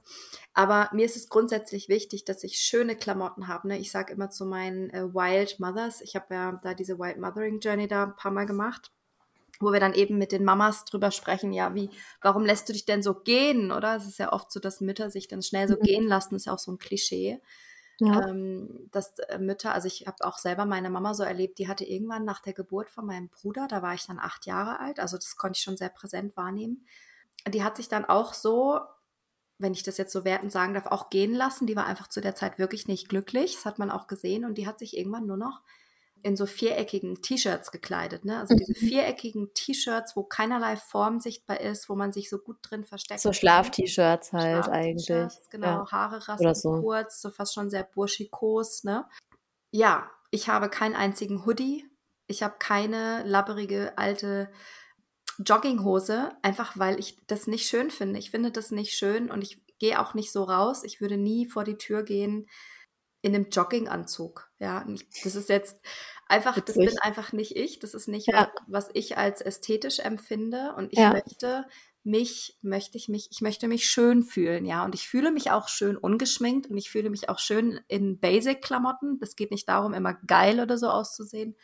Aber mir ist es grundsätzlich wichtig, dass ich schöne Klamotten habe. Ne? Ich sage immer zu meinen äh, Wild Mothers, ich habe ja da diese Wild Mothering Journey da ein paar Mal gemacht, wo wir dann eben mit den Mamas drüber sprechen, ja, wie, warum lässt du dich denn so gehen, oder? Es ist ja oft so, dass Mütter sich dann schnell so mhm. gehen lassen, ist ja auch so ein Klischee. Ja. Ähm, dass äh, Mütter, also ich habe auch selber meine Mama so erlebt, die hatte irgendwann nach der Geburt von meinem Bruder, da war ich dann acht Jahre alt, also das konnte ich schon sehr präsent wahrnehmen. Die hat sich dann auch so, wenn ich das jetzt so wertend sagen darf, auch gehen lassen. Die war einfach zu der Zeit wirklich nicht glücklich. Das hat man auch gesehen. Und die hat sich irgendwann nur noch in so viereckigen T-Shirts gekleidet. Ne? Also diese mhm. viereckigen T-Shirts, wo keinerlei Form sichtbar ist, wo man sich so gut drin versteckt. So Schlaf-T-Shirts halt Schlaf eigentlich. Genau, ja. Haare rasten so. kurz, so fast schon sehr burschikos. Ne? Ja, ich habe keinen einzigen Hoodie. Ich habe keine labberige alte Jogginghose, einfach weil ich das nicht schön finde. Ich finde das nicht schön und ich gehe auch nicht so raus. Ich würde nie vor die Tür gehen in einem Jogginganzug. Ja, das ist jetzt einfach, Witzig. das bin einfach nicht ich. Das ist nicht, ja. was, was, ich als ästhetisch empfinde. Und ich ja. möchte mich, möchte ich mich, ich möchte mich schön fühlen, ja. Und ich fühle mich auch schön ungeschminkt und ich fühle mich auch schön in Basic-Klamotten. Das geht nicht darum, immer geil oder so auszusehen.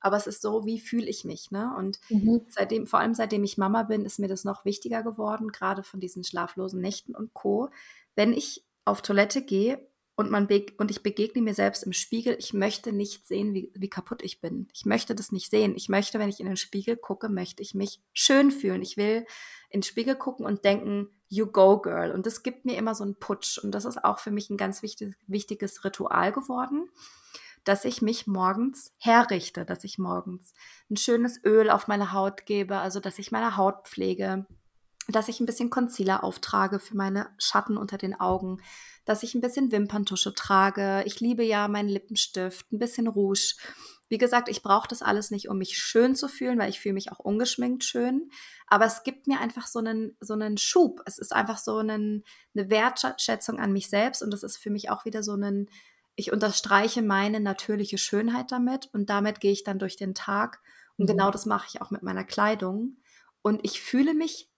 Aber es ist so, wie fühle ich mich, ne? Und mhm. seitdem, vor allem seitdem ich Mama bin, ist mir das noch wichtiger geworden, gerade von diesen schlaflosen Nächten und Co. Wenn ich auf Toilette gehe, und, man und ich begegne mir selbst im Spiegel, ich möchte nicht sehen, wie, wie kaputt ich bin. Ich möchte das nicht sehen. Ich möchte, wenn ich in den Spiegel gucke, möchte ich mich schön fühlen. Ich will in den Spiegel gucken und denken, you go, girl. Und das gibt mir immer so einen Putsch. Und das ist auch für mich ein ganz wichtig, wichtiges Ritual geworden, dass ich mich morgens herrichte, dass ich morgens ein schönes Öl auf meine Haut gebe, also dass ich meine Haut pflege, dass ich ein bisschen Concealer auftrage für meine Schatten unter den Augen, dass ich ein bisschen Wimperntusche trage. Ich liebe ja meinen Lippenstift, ein bisschen Rouge. Wie gesagt, ich brauche das alles nicht, um mich schön zu fühlen, weil ich fühle mich auch ungeschminkt schön. Aber es gibt mir einfach so einen, so einen Schub. Es ist einfach so einen, eine Wertschätzung an mich selbst und das ist für mich auch wieder so ein, ich unterstreiche meine natürliche Schönheit damit und damit gehe ich dann durch den Tag. Und mhm. genau das mache ich auch mit meiner Kleidung. Und ich fühle mich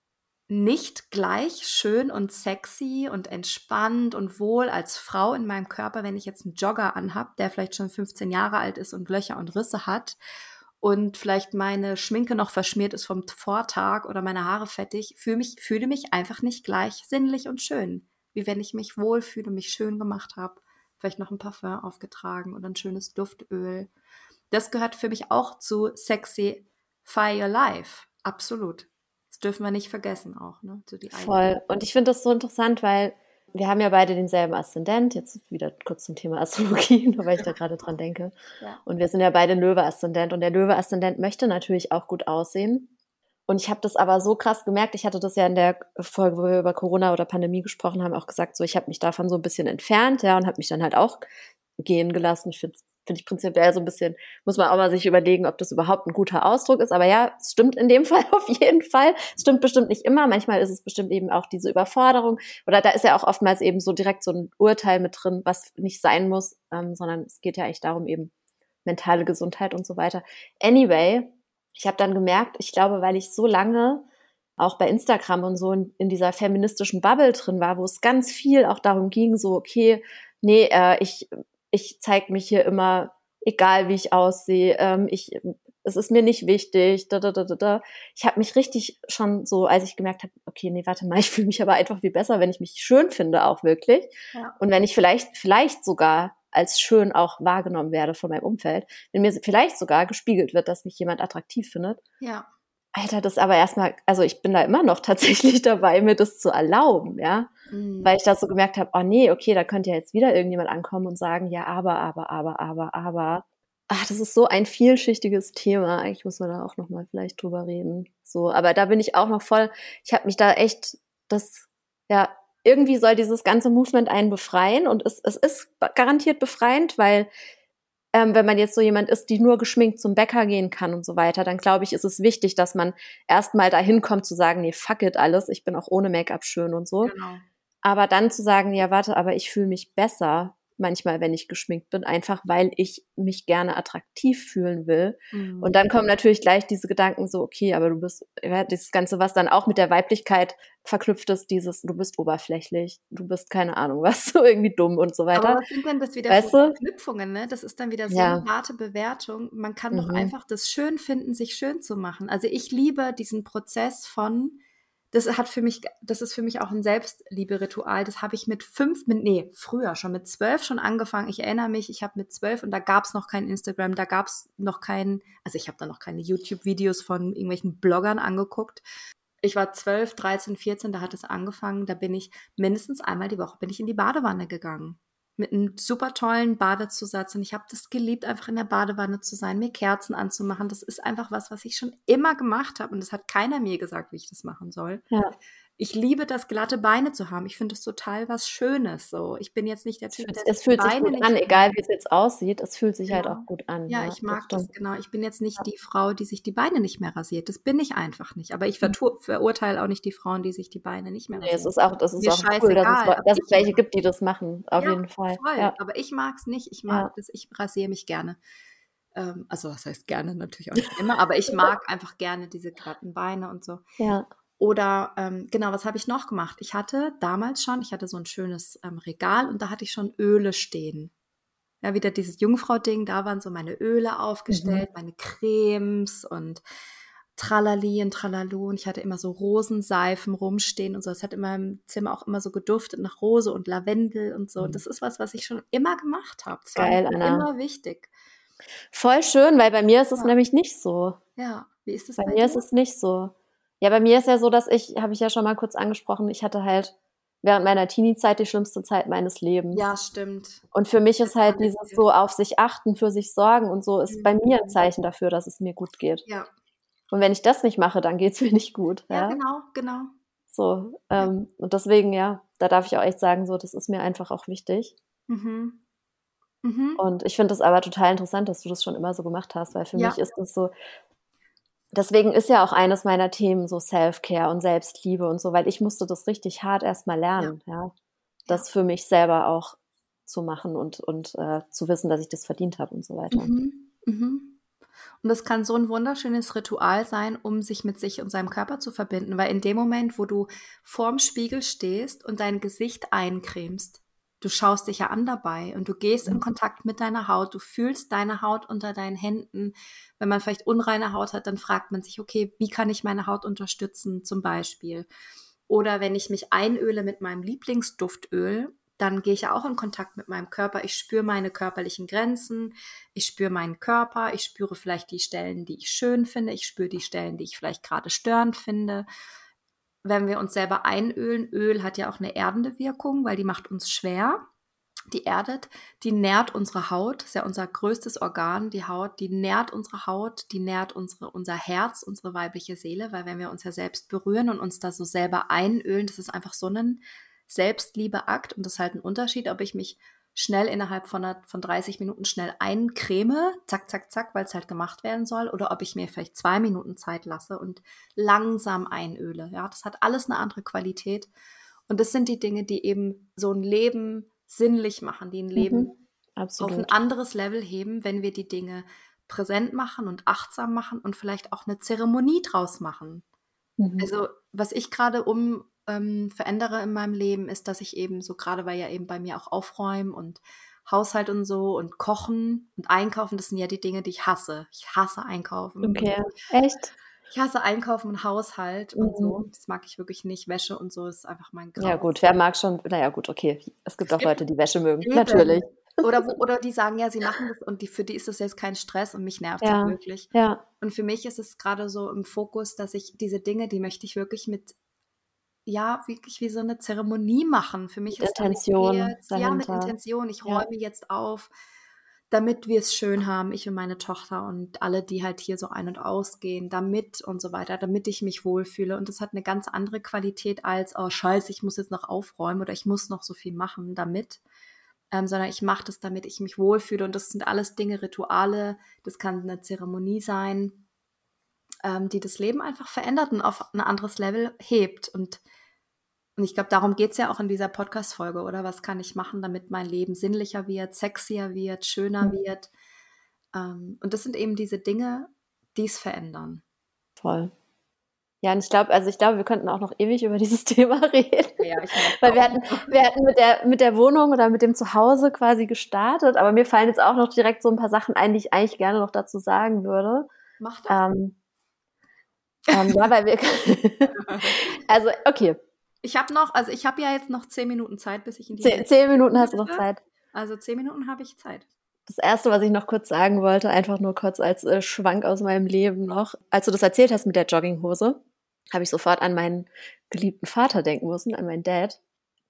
nicht gleich schön und sexy und entspannt und wohl als Frau in meinem Körper, wenn ich jetzt einen Jogger anhab, der vielleicht schon 15 Jahre alt ist und Löcher und Risse hat und vielleicht meine Schminke noch verschmiert ist vom Vortag oder meine Haare fettig, fühle mich, fühle mich einfach nicht gleich sinnlich und schön, wie wenn ich mich wohlfühle, mich schön gemacht habe, vielleicht noch ein Parfum aufgetragen oder ein schönes Duftöl. Das gehört für mich auch zu sexy Fire Your Life. Absolut dürfen wir nicht vergessen auch. Ne? So Voll. Und ich finde das so interessant, weil wir haben ja beide denselben Aszendent. Jetzt wieder kurz zum Thema Astrologie, *laughs* nur weil ich da gerade dran denke. Ja. Und wir sind ja beide Löwe-Aszendent. Und der Löwe-Aszendent möchte natürlich auch gut aussehen. Und ich habe das aber so krass gemerkt. Ich hatte das ja in der Folge, wo wir über Corona oder Pandemie gesprochen haben, auch gesagt, so ich habe mich davon so ein bisschen entfernt, ja, und habe mich dann halt auch gehen gelassen. Ich finde finde ich prinzipiell so ein bisschen, muss man auch mal sich überlegen, ob das überhaupt ein guter Ausdruck ist. Aber ja, es stimmt in dem *laughs* Fall auf jeden Fall. Es stimmt bestimmt nicht immer. Manchmal ist es bestimmt eben auch diese Überforderung. Oder da ist ja auch oftmals eben so direkt so ein Urteil mit drin, was nicht sein muss, ähm, sondern es geht ja eigentlich darum, eben mentale Gesundheit und so weiter. Anyway, ich habe dann gemerkt, ich glaube, weil ich so lange auch bei Instagram und so in, in dieser feministischen Bubble drin war, wo es ganz viel auch darum ging, so, okay, nee, äh, ich ich zeige mich hier immer, egal wie ich aussehe, ähm, ich, es ist mir nicht wichtig, da, da, da, da, da. Ich habe mich richtig schon so, als ich gemerkt habe, okay, nee, warte mal, *laughs* ich fühle mich aber einfach viel besser, wenn ich mich schön finde, auch wirklich. Ja. Und wenn ich vielleicht, vielleicht sogar als schön auch wahrgenommen werde von meinem Umfeld, wenn mir vielleicht sogar gespiegelt wird, dass mich jemand attraktiv findet. Ja. Alter, das aber erstmal, also ich bin da immer noch *laughs* tatsächlich dabei, mir das zu erlauben, ja. Mhm. Weil ich da so gemerkt habe, oh nee, okay, da könnte ja jetzt wieder irgendjemand ankommen und sagen, ja, aber, aber, aber, aber, aber. Ach, das ist so ein vielschichtiges Thema. Eigentlich muss man da auch nochmal vielleicht drüber reden. So, aber da bin ich auch noch voll, ich habe mich da echt, das, ja, irgendwie soll dieses ganze Movement einen befreien und es, es ist garantiert befreiend, weil ähm, wenn man jetzt so jemand ist, die nur geschminkt zum Bäcker gehen kann und so weiter, dann glaube ich, ist es wichtig, dass man erstmal dahin kommt zu sagen, nee, fuck it alles, ich bin auch ohne Make-up schön und so. Genau. Aber dann zu sagen, ja, warte, aber ich fühle mich besser manchmal, wenn ich geschminkt bin, einfach weil ich mich gerne attraktiv fühlen will. Mhm. Und dann kommen natürlich gleich diese Gedanken so, okay, aber du bist, ja, dieses Ganze, was dann auch mit der Weiblichkeit verknüpft ist, dieses, du bist oberflächlich, du bist keine Ahnung was, *laughs* so irgendwie dumm und so weiter. Aber was sind denn das wieder weißt für Verknüpfungen, ne? Das ist dann wieder so ja. eine harte Bewertung. Man kann mhm. doch einfach das schön finden, sich schön zu machen. Also ich liebe diesen Prozess von, das hat für mich, das ist für mich auch ein Selbstliebe-Ritual. Das habe ich mit fünf, mit, nee, früher schon, mit zwölf schon angefangen. Ich erinnere mich, ich habe mit zwölf und da gab es noch kein Instagram, da gab es noch kein, also ich habe da noch keine YouTube-Videos von irgendwelchen Bloggern angeguckt. Ich war zwölf, dreizehn, vierzehn, da hat es angefangen. Da bin ich mindestens einmal die Woche bin ich in die Badewanne gegangen mit einem super tollen Badezusatz. Und ich habe das geliebt, einfach in der Badewanne zu sein, mir Kerzen anzumachen. Das ist einfach was, was ich schon immer gemacht habe. Und das hat keiner mir gesagt, wie ich das machen soll. Ja ich liebe das, glatte Beine zu haben. Ich finde es total was Schönes. So, ich bin jetzt nicht der Typ, der es fühlt Beine sich gut an, egal wie es jetzt aussieht. Es fühlt sich halt ja. halt auch gut an. Ja, ja ich mag das, das, genau. Ich bin jetzt nicht ja. die Frau, die sich die Beine nicht mehr rasiert. Das bin ich einfach nicht. Aber ich hm. verurteile auch nicht die Frauen, die sich die Beine nicht mehr rasieren. Nee, es ist auch, das ist auch cool, dass es, dass es welche gibt, die das machen. Auf jeden Fall. Voll. Aber ich mag es nicht. Ich mag das. Ich rasiere mich gerne ähm, also das heißt gerne natürlich auch nicht immer, aber ich *laughs* mag einfach gerne diese glatten Beine und so. Ja. Oder ähm, genau, was habe ich noch gemacht? Ich hatte damals schon, ich hatte so ein schönes ähm, Regal und da hatte ich schon Öle stehen. Ja, wieder dieses Jungfrau-Ding, da waren so meine Öle aufgestellt, mhm. meine Cremes und Tralali und Tralalu und ich hatte immer so Rosenseifen rumstehen und so. Es hat in meinem Zimmer auch immer so geduftet nach Rose und Lavendel und so. Mhm. Und das ist was, was ich schon immer gemacht habe. Das Geil, Anna. immer wichtig. Voll schön, weil bei mir ist es ja. nämlich nicht so. Ja, wie ist es bei, bei mir? Dir? ist es nicht so. Ja, bei mir ist ja so, dass ich, habe ich ja schon mal kurz angesprochen, ich hatte halt während meiner Teenie-Zeit die schlimmste Zeit meines Lebens. Ja, stimmt. Und für mich ist halt dieses so auf sich achten, für sich sorgen und so ist mhm. bei mir ein Zeichen dafür, dass es mir gut geht. Ja. Und wenn ich das nicht mache, dann geht es mir nicht gut. Ja, ja genau, genau. So, ähm, ja. und deswegen, ja, da darf ich auch echt sagen, so, das ist mir einfach auch wichtig. Mhm. Mhm. Und ich finde das aber total interessant, dass du das schon immer so gemacht hast, weil für ja. mich ist das so, deswegen ist ja auch eines meiner Themen so Self-Care und Selbstliebe und so, weil ich musste das richtig hart erstmal lernen, ja. ja. Das für mich selber auch zu machen und, und äh, zu wissen, dass ich das verdient habe und so weiter. Mhm. Mhm. Und das kann so ein wunderschönes Ritual sein, um sich mit sich und seinem Körper zu verbinden, weil in dem Moment, wo du vorm Spiegel stehst und dein Gesicht eincremst, du schaust dich ja an dabei und du gehst in mhm. Kontakt mit deiner Haut, du fühlst deine Haut unter deinen Händen. Wenn man vielleicht unreine Haut hat, dann fragt man sich, okay, wie kann ich meine Haut unterstützen zum Beispiel? Oder wenn ich mich einöle mit meinem Lieblingsduftöl, dann gehe ich ja auch in Kontakt mit meinem Körper. Ich spüre meine körperlichen Grenzen, ich spüre meinen Körper, ich spüre vielleicht die Stellen, die ich schön finde, ich spüre die Stellen, die ich vielleicht gerade störend finde wenn wir uns selber einölen, Öl hat ja auch eine erdende Wirkung, weil die macht uns schwer. Die erdet, die nährt unsere Haut, ist ja unser größtes Organ, die Haut, die nährt unsere Haut, die nährt unsere, unser Herz, unsere weibliche Seele, weil wenn wir uns ja selbst berühren und uns da so selber einölen, das ist einfach so ein Selbstliebeakt und das ist halt ein Unterschied, ob ich mich schnell innerhalb von, einer, von 30 Minuten schnell eincreme, zack, zack, zack, weil es halt gemacht werden soll, oder ob ich mir vielleicht zwei Minuten Zeit lasse und langsam einöle. Ja, das hat alles eine andere Qualität. Und das sind die Dinge, die eben so ein Leben sinnlich machen, die ein Leben mhm, auf ein anderes Level heben, wenn wir die Dinge präsent machen und achtsam machen und vielleicht auch eine Zeremonie draus machen. Mhm. Also, was ich gerade um ähm, verändere in meinem Leben, ist, dass ich eben so gerade, weil ja eben bei mir auch Aufräumen und Haushalt und so und Kochen und Einkaufen, das sind ja die Dinge, die ich hasse. Ich hasse Einkaufen. Okay, echt? Ich hasse Einkaufen und Haushalt mhm. und so. Mhm. Das mag ich wirklich nicht. Wäsche und so ist einfach mein Grau. Ja gut, wer mag schon, naja gut, okay. Es gibt es auch gibt Leute, die Wäsche mögen, eben. natürlich. Oder, *laughs* oder die sagen, ja, sie machen das und die, für die ist das jetzt kein Stress und mich nervt ja. das wirklich. Ja. Und für mich ist es gerade so im Fokus, dass ich diese Dinge, die möchte ich wirklich mit ja, wirklich wie so eine Zeremonie machen. Für mich mit ist Intention jetzt, ja, mit Intention. Ich räume ja. jetzt auf, damit wir es schön haben, ich und meine Tochter und alle, die halt hier so ein- und ausgehen, damit und so weiter, damit ich mich wohlfühle. Und das hat eine ganz andere Qualität als, oh scheiße, ich muss jetzt noch aufräumen oder ich muss noch so viel machen damit. Ähm, sondern ich mache das, damit ich mich wohlfühle. Und das sind alles Dinge, Rituale, das kann eine Zeremonie sein, ähm, die das Leben einfach verändert und auf ein anderes Level hebt. Und Und ich glaube, darum geht es ja auch in dieser Podcast-Folge, oder? Was kann ich machen, damit mein Leben sinnlicher wird, sexier wird, schöner mhm. wird? Ähm, und das sind eben diese Dinge, die es verändern. Voll. Ja, und ich glaube, also ich glaube, wir könnten auch noch ewig über dieses *laughs* Thema reden. Ja, ich Weil wir hatten, wir hatten mit der, mit der Wohnung oder mit dem Zuhause quasi gestartet, aber mir fallen jetzt auch noch direkt so ein paar Sachen ein, die ich eigentlich gerne noch dazu sagen würde. Mach das. Ähm, ähm, ja, weil wir, *laughs* also, okay. Ich habe noch, also ich habe ja jetzt noch zehn Minuten Zeit, bis ich in die. Zehn, zehn Minuten hast du noch Zeit. Also zehn Minuten habe ich Zeit. Das erste, was ich noch kurz sagen wollte, einfach nur kurz als äh, Schwank aus meinem Leben noch. Als du das erzählt hast mit der Jogginghose, habe ich sofort an meinen geliebten Vater denken müssen, an meinen Dad.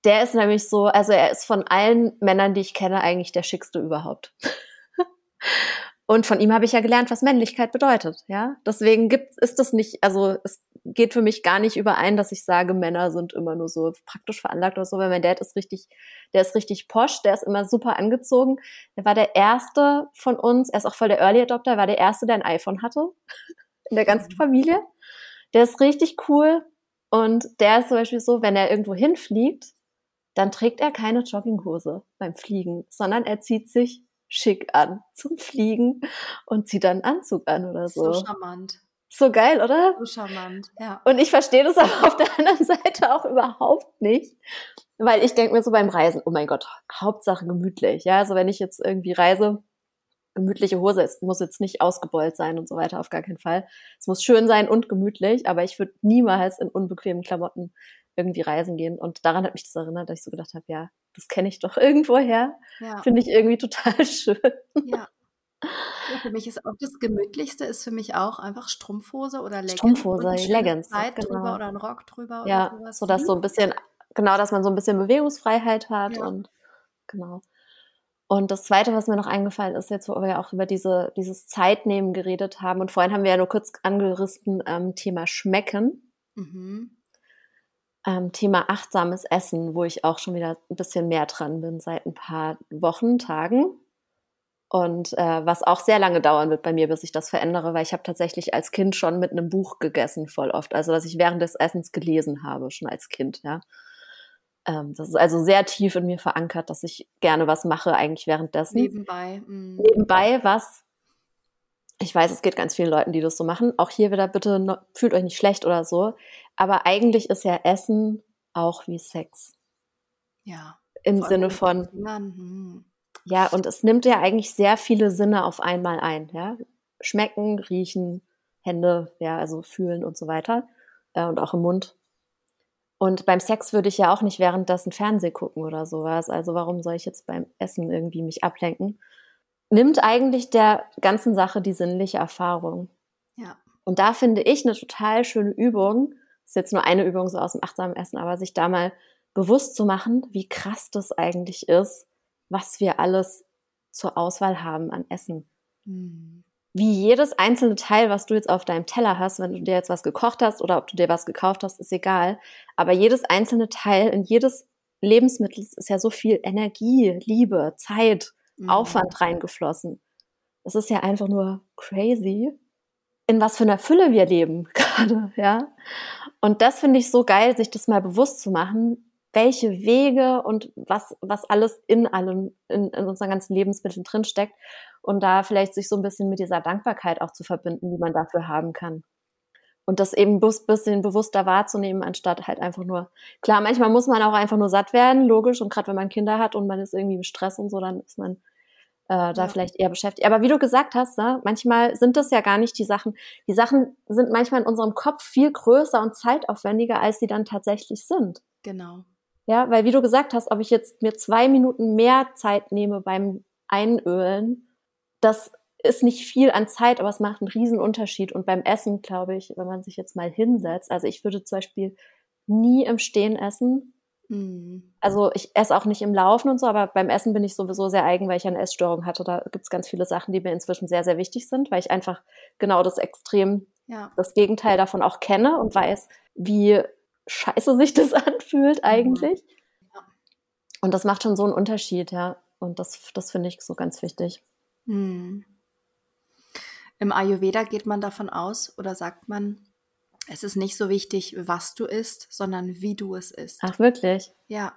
Der ist nämlich so, also er ist von allen Männern, die ich kenne, eigentlich der schickste überhaupt. *laughs* Und von ihm habe ich ja gelernt, was Männlichkeit bedeutet, ja. Deswegen gibt, ist das nicht, also es geht für mich gar nicht überein, dass ich sage, Männer sind immer nur so praktisch veranlagt oder so, weil mein Dad ist richtig, der ist richtig posch, der ist immer super angezogen. Der war der erste von uns, er ist auch voll der Early Adopter, war der erste, der ein iPhone hatte *laughs* in der ganzen mhm. Familie. Der ist richtig cool und der ist zum Beispiel so, wenn er irgendwo hinfliegt, dann trägt er keine Jogginghose beim Fliegen, sondern er zieht sich schick an zum Fliegen und zieht dann einen Anzug an oder so. So charmant. So geil, oder? So charmant, ja. Und ich verstehe das *laughs* aber auf der anderen Seite auch überhaupt nicht. Weil ich denke mir so beim Reisen, oh mein Gott, Hauptsache gemütlich. Ja, also wenn ich jetzt irgendwie reise, gemütliche Hose, es muss jetzt nicht ausgebeult sein und so weiter, auf gar keinen Fall. Es muss schön sein und gemütlich, aber ich würde niemals in unbequemen Klamotten irgendwie reisen gehen. Und daran hat mich das erinnert, dass ich so gedacht habe, ja, das kenne ich doch *laughs* irgendwo her. Ja. Finde ich irgendwie total *laughs* schön. Ja. Ja, für mich ist auch das Gemütlichste ist für mich auch einfach Strumpfhose oder Leggings. Strumpfhose, Leggings. Kleid genau. drüber oder ein Rock drüber. Ja, oder sowas. so dass so ein bisschen, genau, dass man so ein bisschen Bewegungsfreiheit hat ja. und genau. Und das Zweite, was mir noch eingefallen ist, jetzt wo wir ja auch über diese, dieses Zeitnehmen geredet haben und vorhin haben wir ja nur kurz angerissen, ähm, Thema Schmecken. Mhm. Ähm, Thema achtsames Essen, wo ich auch schon wieder ein bisschen mehr dran bin seit ein paar Wochen, Tagen. Und äh, was auch sehr lange dauern wird bei mir, bis ich das verändere, weil ich habe tatsächlich als Kind schon mit einem Buch gegessen, voll oft. Also dass ich während des Essens gelesen habe, schon als Kind, ja. Ähm, das ist also sehr tief in mir verankert, dass ich gerne was mache, eigentlich währenddessen. Nebenbei. Mm. Nebenbei was. Ich weiß, es geht ganz vielen Leuten, die das so machen. Auch hier wieder bitte, no, fühlt euch nicht schlecht oder so. Aber eigentlich ist ja Essen auch wie Sex. Ja. Im Sinne von. Hm ja, und es nimmt ja eigentlich sehr viele Sinne auf einmal ein, ja. Schmecken, riechen, Hände, ja, also fühlen und so weiter. Äh, und auch im Mund. Und beim Sex würde ich ja auch nicht währenddessen Fernseh gucken oder sowas. Also warum soll ich jetzt beim Essen irgendwie mich ablenken? Nimmt eigentlich der ganzen Sache die sinnliche Erfahrung. Ja. Und da finde ich eine total schöne Übung, ist jetzt nur eine Übung so aus dem achtsamen Essen, aber sich da mal bewusst zu machen, wie krass das eigentlich ist, was wir alles zur Auswahl haben an Essen. Mhm. Wie jedes einzelne Teil, was du jetzt auf deinem Teller hast, wenn du dir jetzt was gekocht hast oder ob du dir was gekauft hast, ist egal. Aber jedes einzelne Teil in jedes Lebensmittel ist ja so viel Energie, Liebe, Zeit, mhm. Aufwand reingeflossen. Das ist ja einfach nur crazy, in was für einer Fülle wir leben *laughs* gerade, ja. Und das finde ich so geil, sich das mal bewusst zu machen, welche Wege und was, was alles in allem, in, in unseren ganzen Lebensmitteln drinsteckt und da vielleicht sich so ein bisschen mit dieser Dankbarkeit auch zu verbinden, die man dafür haben kann. Und das eben ein bisschen bewusster wahrzunehmen, anstatt halt einfach nur, klar, manchmal muss man auch einfach nur satt werden, logisch, und gerade wenn man Kinder hat und man ist irgendwie im Stress und so, dann ist man äh, da ja. vielleicht eher beschäftigt. Aber wie du gesagt hast, ne, manchmal sind das ja gar nicht die Sachen. Die Sachen sind manchmal in unserem Kopf viel größer und zeitaufwendiger, als sie dann tatsächlich sind. Genau. Ja, weil wie du gesagt hast, ob ich jetzt mir zwei Minuten mehr Zeit nehme beim Einölen, das ist nicht viel an Zeit, aber es macht einen riesen Unterschied. Und beim Essen, glaube ich, wenn man sich jetzt mal hinsetzt, also ich würde zum Beispiel nie im Stehen essen. Mhm. Also ich esse auch nicht im Laufen und so, aber beim Essen bin ich sowieso sehr eigen, weil ich eine Essstörung hatte. Da gibt es ganz viele Sachen, die mir inzwischen sehr, sehr wichtig sind, weil ich einfach genau das Extrem, ja. das Gegenteil davon auch kenne und weiß, wie scheiße sich das *laughs* anfühlt mhm. eigentlich. Ja. Und das macht schon so einen Unterschied, ja. Und das, das finde ich so ganz wichtig. Mhm. Im Ayurveda geht man davon aus oder sagt man, es ist nicht so wichtig, was du isst, sondern wie du es isst. Ach, wirklich? Ja.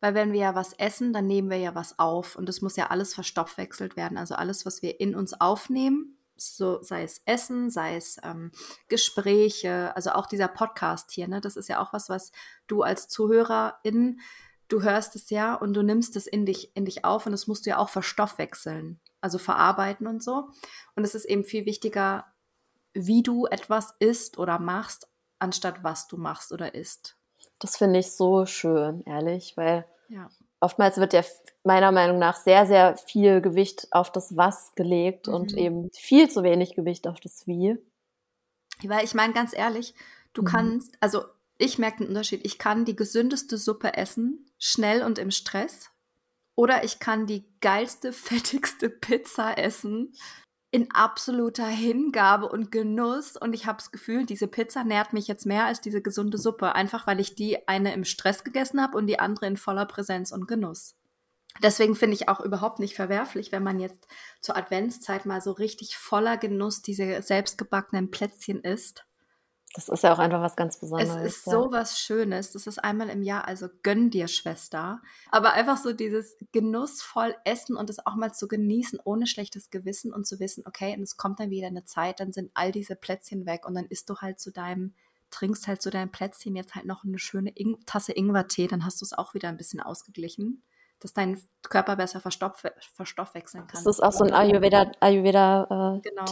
Weil wenn wir ja was essen, dann nehmen wir ja was auf und es muss ja alles verstoffwechselt werden. Also alles, was wir in uns aufnehmen, so sei es Essen, sei es ähm, Gespräche, also auch dieser Podcast hier, ne, das ist ja auch was, was du als Zuhörerin, du hörst es ja und du nimmst es in dich, in dich auf und das musst du ja auch verstoffwechseln, also verarbeiten und so. Und es ist eben viel wichtiger, wie du etwas isst oder machst, anstatt was du machst oder isst. Das finde ich so schön, ehrlich, weil Ja. oftmals wird ja meiner Meinung nach sehr, sehr viel Gewicht auf das Was gelegt und Mhm. eben viel zu wenig Gewicht auf das Wie. Weil ich meine ganz ehrlich, du Mhm. kannst, also ich merke den Unterschied. Ich kann die gesündeste Suppe essen, schnell und im Stress. Oder ich kann die geilste, *laughs* fettigste Pizza essen, in absoluter Hingabe und Genuss. Und ich habe das Gefühl, diese Pizza nährt mich jetzt mehr als diese gesunde Suppe. Einfach weil ich die eine im Stress gegessen habe und die andere in voller Präsenz und Genuss. Deswegen finde ich auch überhaupt nicht verwerflich, wenn man jetzt zur Adventszeit mal so richtig voller Genuss diese selbstgebackenen Plätzchen isst. Das ist ja auch einfach was ganz Es Besonderes. ist ja. so was Schönes. Das ist einmal im Jahr, also gönn dir, Schwester. Aber einfach so dieses genussvoll essen und es auch mal zu genießen, ohne schlechtes Gewissen und zu wissen, okay, und es kommt dann wieder eine Zeit, dann sind all diese Plätzchen weg und dann isst du halt zu deinem, trinkst halt zu deinem Plätzchen jetzt halt noch eine schöne Ing Tasse Ingwertee, dann hast du es auch wieder ein bisschen ausgeglichen, dass dein Körper besser verstopf verstoffwechseln kann. Das ist auch so ein Ayurveda, Ayurveda äh, Genau.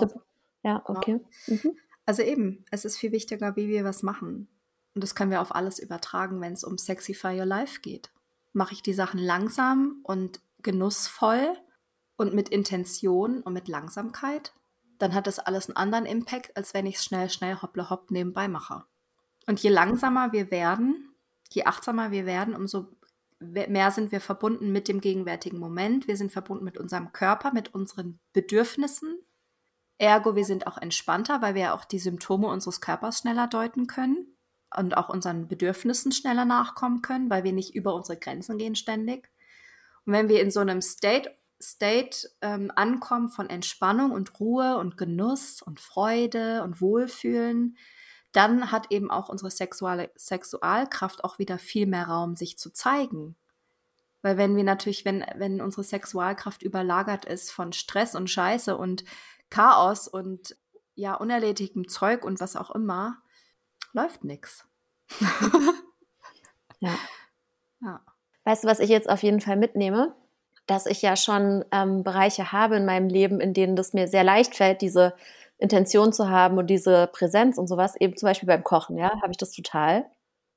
Ja, okay. Mhm. Also eben, es ist viel wichtiger, wie wir was machen. Und das können wir auf alles übertragen, wenn es um Sexify Your Life geht. Mache ich die Sachen langsam und genussvoll und mit Intention und mit Langsamkeit, dann hat das alles einen anderen Impact, als wenn ich es schnell, schnell, hopple, hopp nebenbei mache. Und je langsamer wir werden, je achtsamer wir werden, umso mehr sind wir verbunden mit dem gegenwärtigen Moment. Wir sind verbunden mit unserem Körper, mit unseren Bedürfnissen, Ergo, wir sind auch entspannter, weil wir ja auch die Symptome unseres Körpers schneller deuten können und auch unseren Bedürfnissen schneller nachkommen können, weil wir nicht über unsere Grenzen gehen ständig. Und wenn wir in so einem State, State ähm, ankommen von Entspannung und Ruhe und Genuss und Freude und Wohlfühlen, dann hat eben auch unsere sexuelle Sexualkraft auch wieder viel mehr Raum, sich zu zeigen. Weil wenn wir natürlich, wenn, wenn unsere Sexualkraft überlagert ist von Stress und Scheiße und Chaos und ja, unerledigtem Zeug und was auch immer, läuft nix. *laughs* Ja. Ja. Weißt du, was ich jetzt auf jeden Fall mitnehme? Dass ich ja schon ähm, Bereiche habe in meinem Leben, in denen das mir sehr leicht fällt, diese Intention zu haben und diese Präsenz und sowas. Eben zum Beispiel beim Kochen, ja, habe ich das total.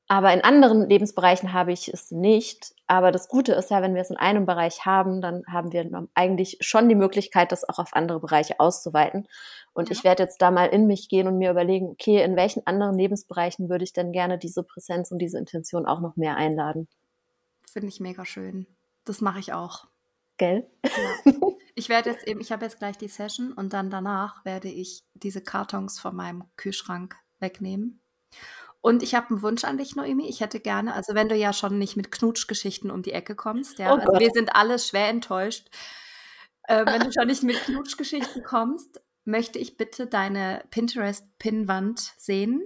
Aber in anderen Lebensbereichen habe ich es nicht. Aber das Gute ist ja, wenn wir es in einem Bereich haben, dann haben wir eigentlich schon die Möglichkeit, das auch auf andere Bereiche auszuweiten. Und Ja. ich werde jetzt da mal in mich gehen und mir überlegen, okay, in welchen anderen Lebensbereichen würde ich denn gerne diese Präsenz und diese Intention auch noch mehr einladen? Finde ich mega schön. Das mache ich auch. Gell? Ja. *laughs* Ich werde jetzt eben, ich habe jetzt gleich die Session und dann danach werde ich diese Kartons von meinem Kühlschrank wegnehmen. Und ich habe einen Wunsch an dich, Noemi. Ich hätte gerne, also wenn du ja schon nicht mit Knutschgeschichten um die Ecke kommst, ja, Oh also wir sind alle schwer enttäuscht. Äh, wenn du schon nicht mit Knutschgeschichten kommst, möchte ich bitte deine Pinterest-Pinnwand sehen.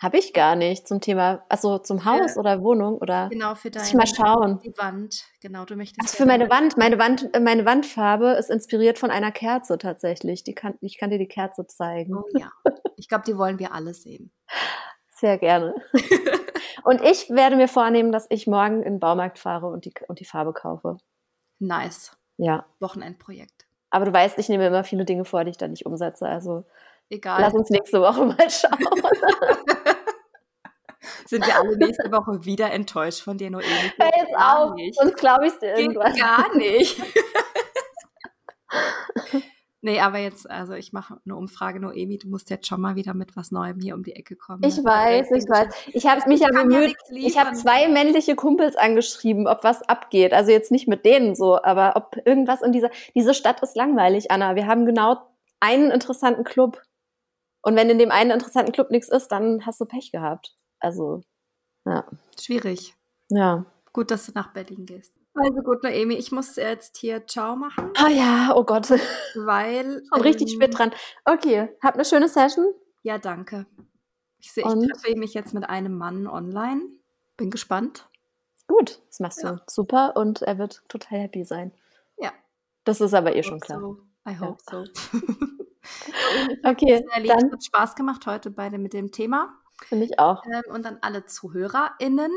Habe ich gar nicht zum Thema, also zum Haus Ja. oder Wohnung oder Genau für deine mal schauen. die Wand. Genau, du möchtest. Ja für meine Wand, meine Wand, äh, meine Wandfarbe ist inspiriert von einer Kerze tatsächlich. Die kann, ich kann dir die Kerze zeigen. Oh ja. Ich glaube, die wollen wir alle sehen. *laughs* Sehr gerne. *laughs* und ich werde mir vornehmen, dass ich morgen in den Baumarkt fahre und die, und die Farbe kaufe. Nice. Ja. Wochenendprojekt. Aber du weißt, ich nehme immer viele Dinge vor, die ich dann nicht umsetze. Also Egal. lass uns nächste Woche mal *laughs* schauen. *laughs* Sind wir alle nächste Woche wieder enttäuscht von dir, Noemi? Hör jetzt auf, sonst glaube ich dir Geht irgendwas. gar nicht. Nee, aber jetzt, also ich mache eine Umfrage, Noemi, du musst jetzt schon mal wieder mit was Neuem hier um die Ecke kommen. Ich weiß, ich weiß. Ich habe mich ja bemüht. Ich habe zwei männliche Kumpels angeschrieben, ob was abgeht. Also jetzt nicht mit denen so, aber ob irgendwas in dieser. Diese Stadt ist langweilig, Anna. Wir haben genau einen interessanten Club. Und wenn in dem einen interessanten Club nichts ist, dann hast du Pech gehabt. Also, ja. Schwierig. Ja. Gut, dass du nach Berlin gehst. Also gut, Noemi, ich muss jetzt hier Ciao machen, Oh ja, oh Gott. weil. *laughs* Richtig ähm, spät dran. Okay, habt eine schöne Session. Ja, danke. Ich sehe, ich treffe mich jetzt mit einem Mann online. Bin gespannt. Gut, das machst ja. du super und er wird total happy sein. Ja. Das ist aber eh schon klar. So. I hope ja. so. *laughs* *laughs* okay, dann hat Spaß gemacht heute beide mit dem Thema. Finde ich auch. Ähm, und dann alle ZuhörerInnen,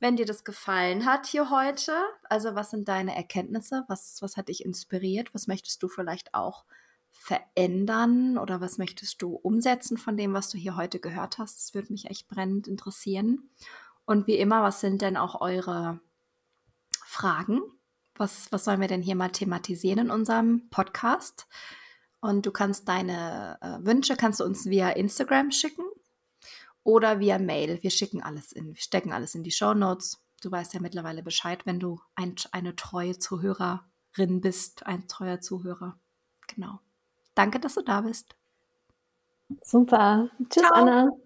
wenn dir das gefallen hat hier heute, also was sind deine Erkenntnisse? Was, was hat dich inspiriert? Was möchtest du vielleicht auch verändern oder was möchtest du umsetzen von dem, was du hier heute gehört hast? Das würde mich echt brennend interessieren. Und wie immer, was sind denn auch eure Fragen? Was, was sollen wir denn hier mal thematisieren in unserem Podcast? Und du kannst deine äh, Wünsche kannst du uns via Instagram schicken oder via Mail. Wir schicken alles in, wir stecken alles in die Show Notes. Du weißt ja mittlerweile Bescheid, wenn du ein, eine treue Zuhörerin bist, ein treuer Zuhörer. Genau. Danke, dass du da bist. Super. Tschüss, Ciao. Anna.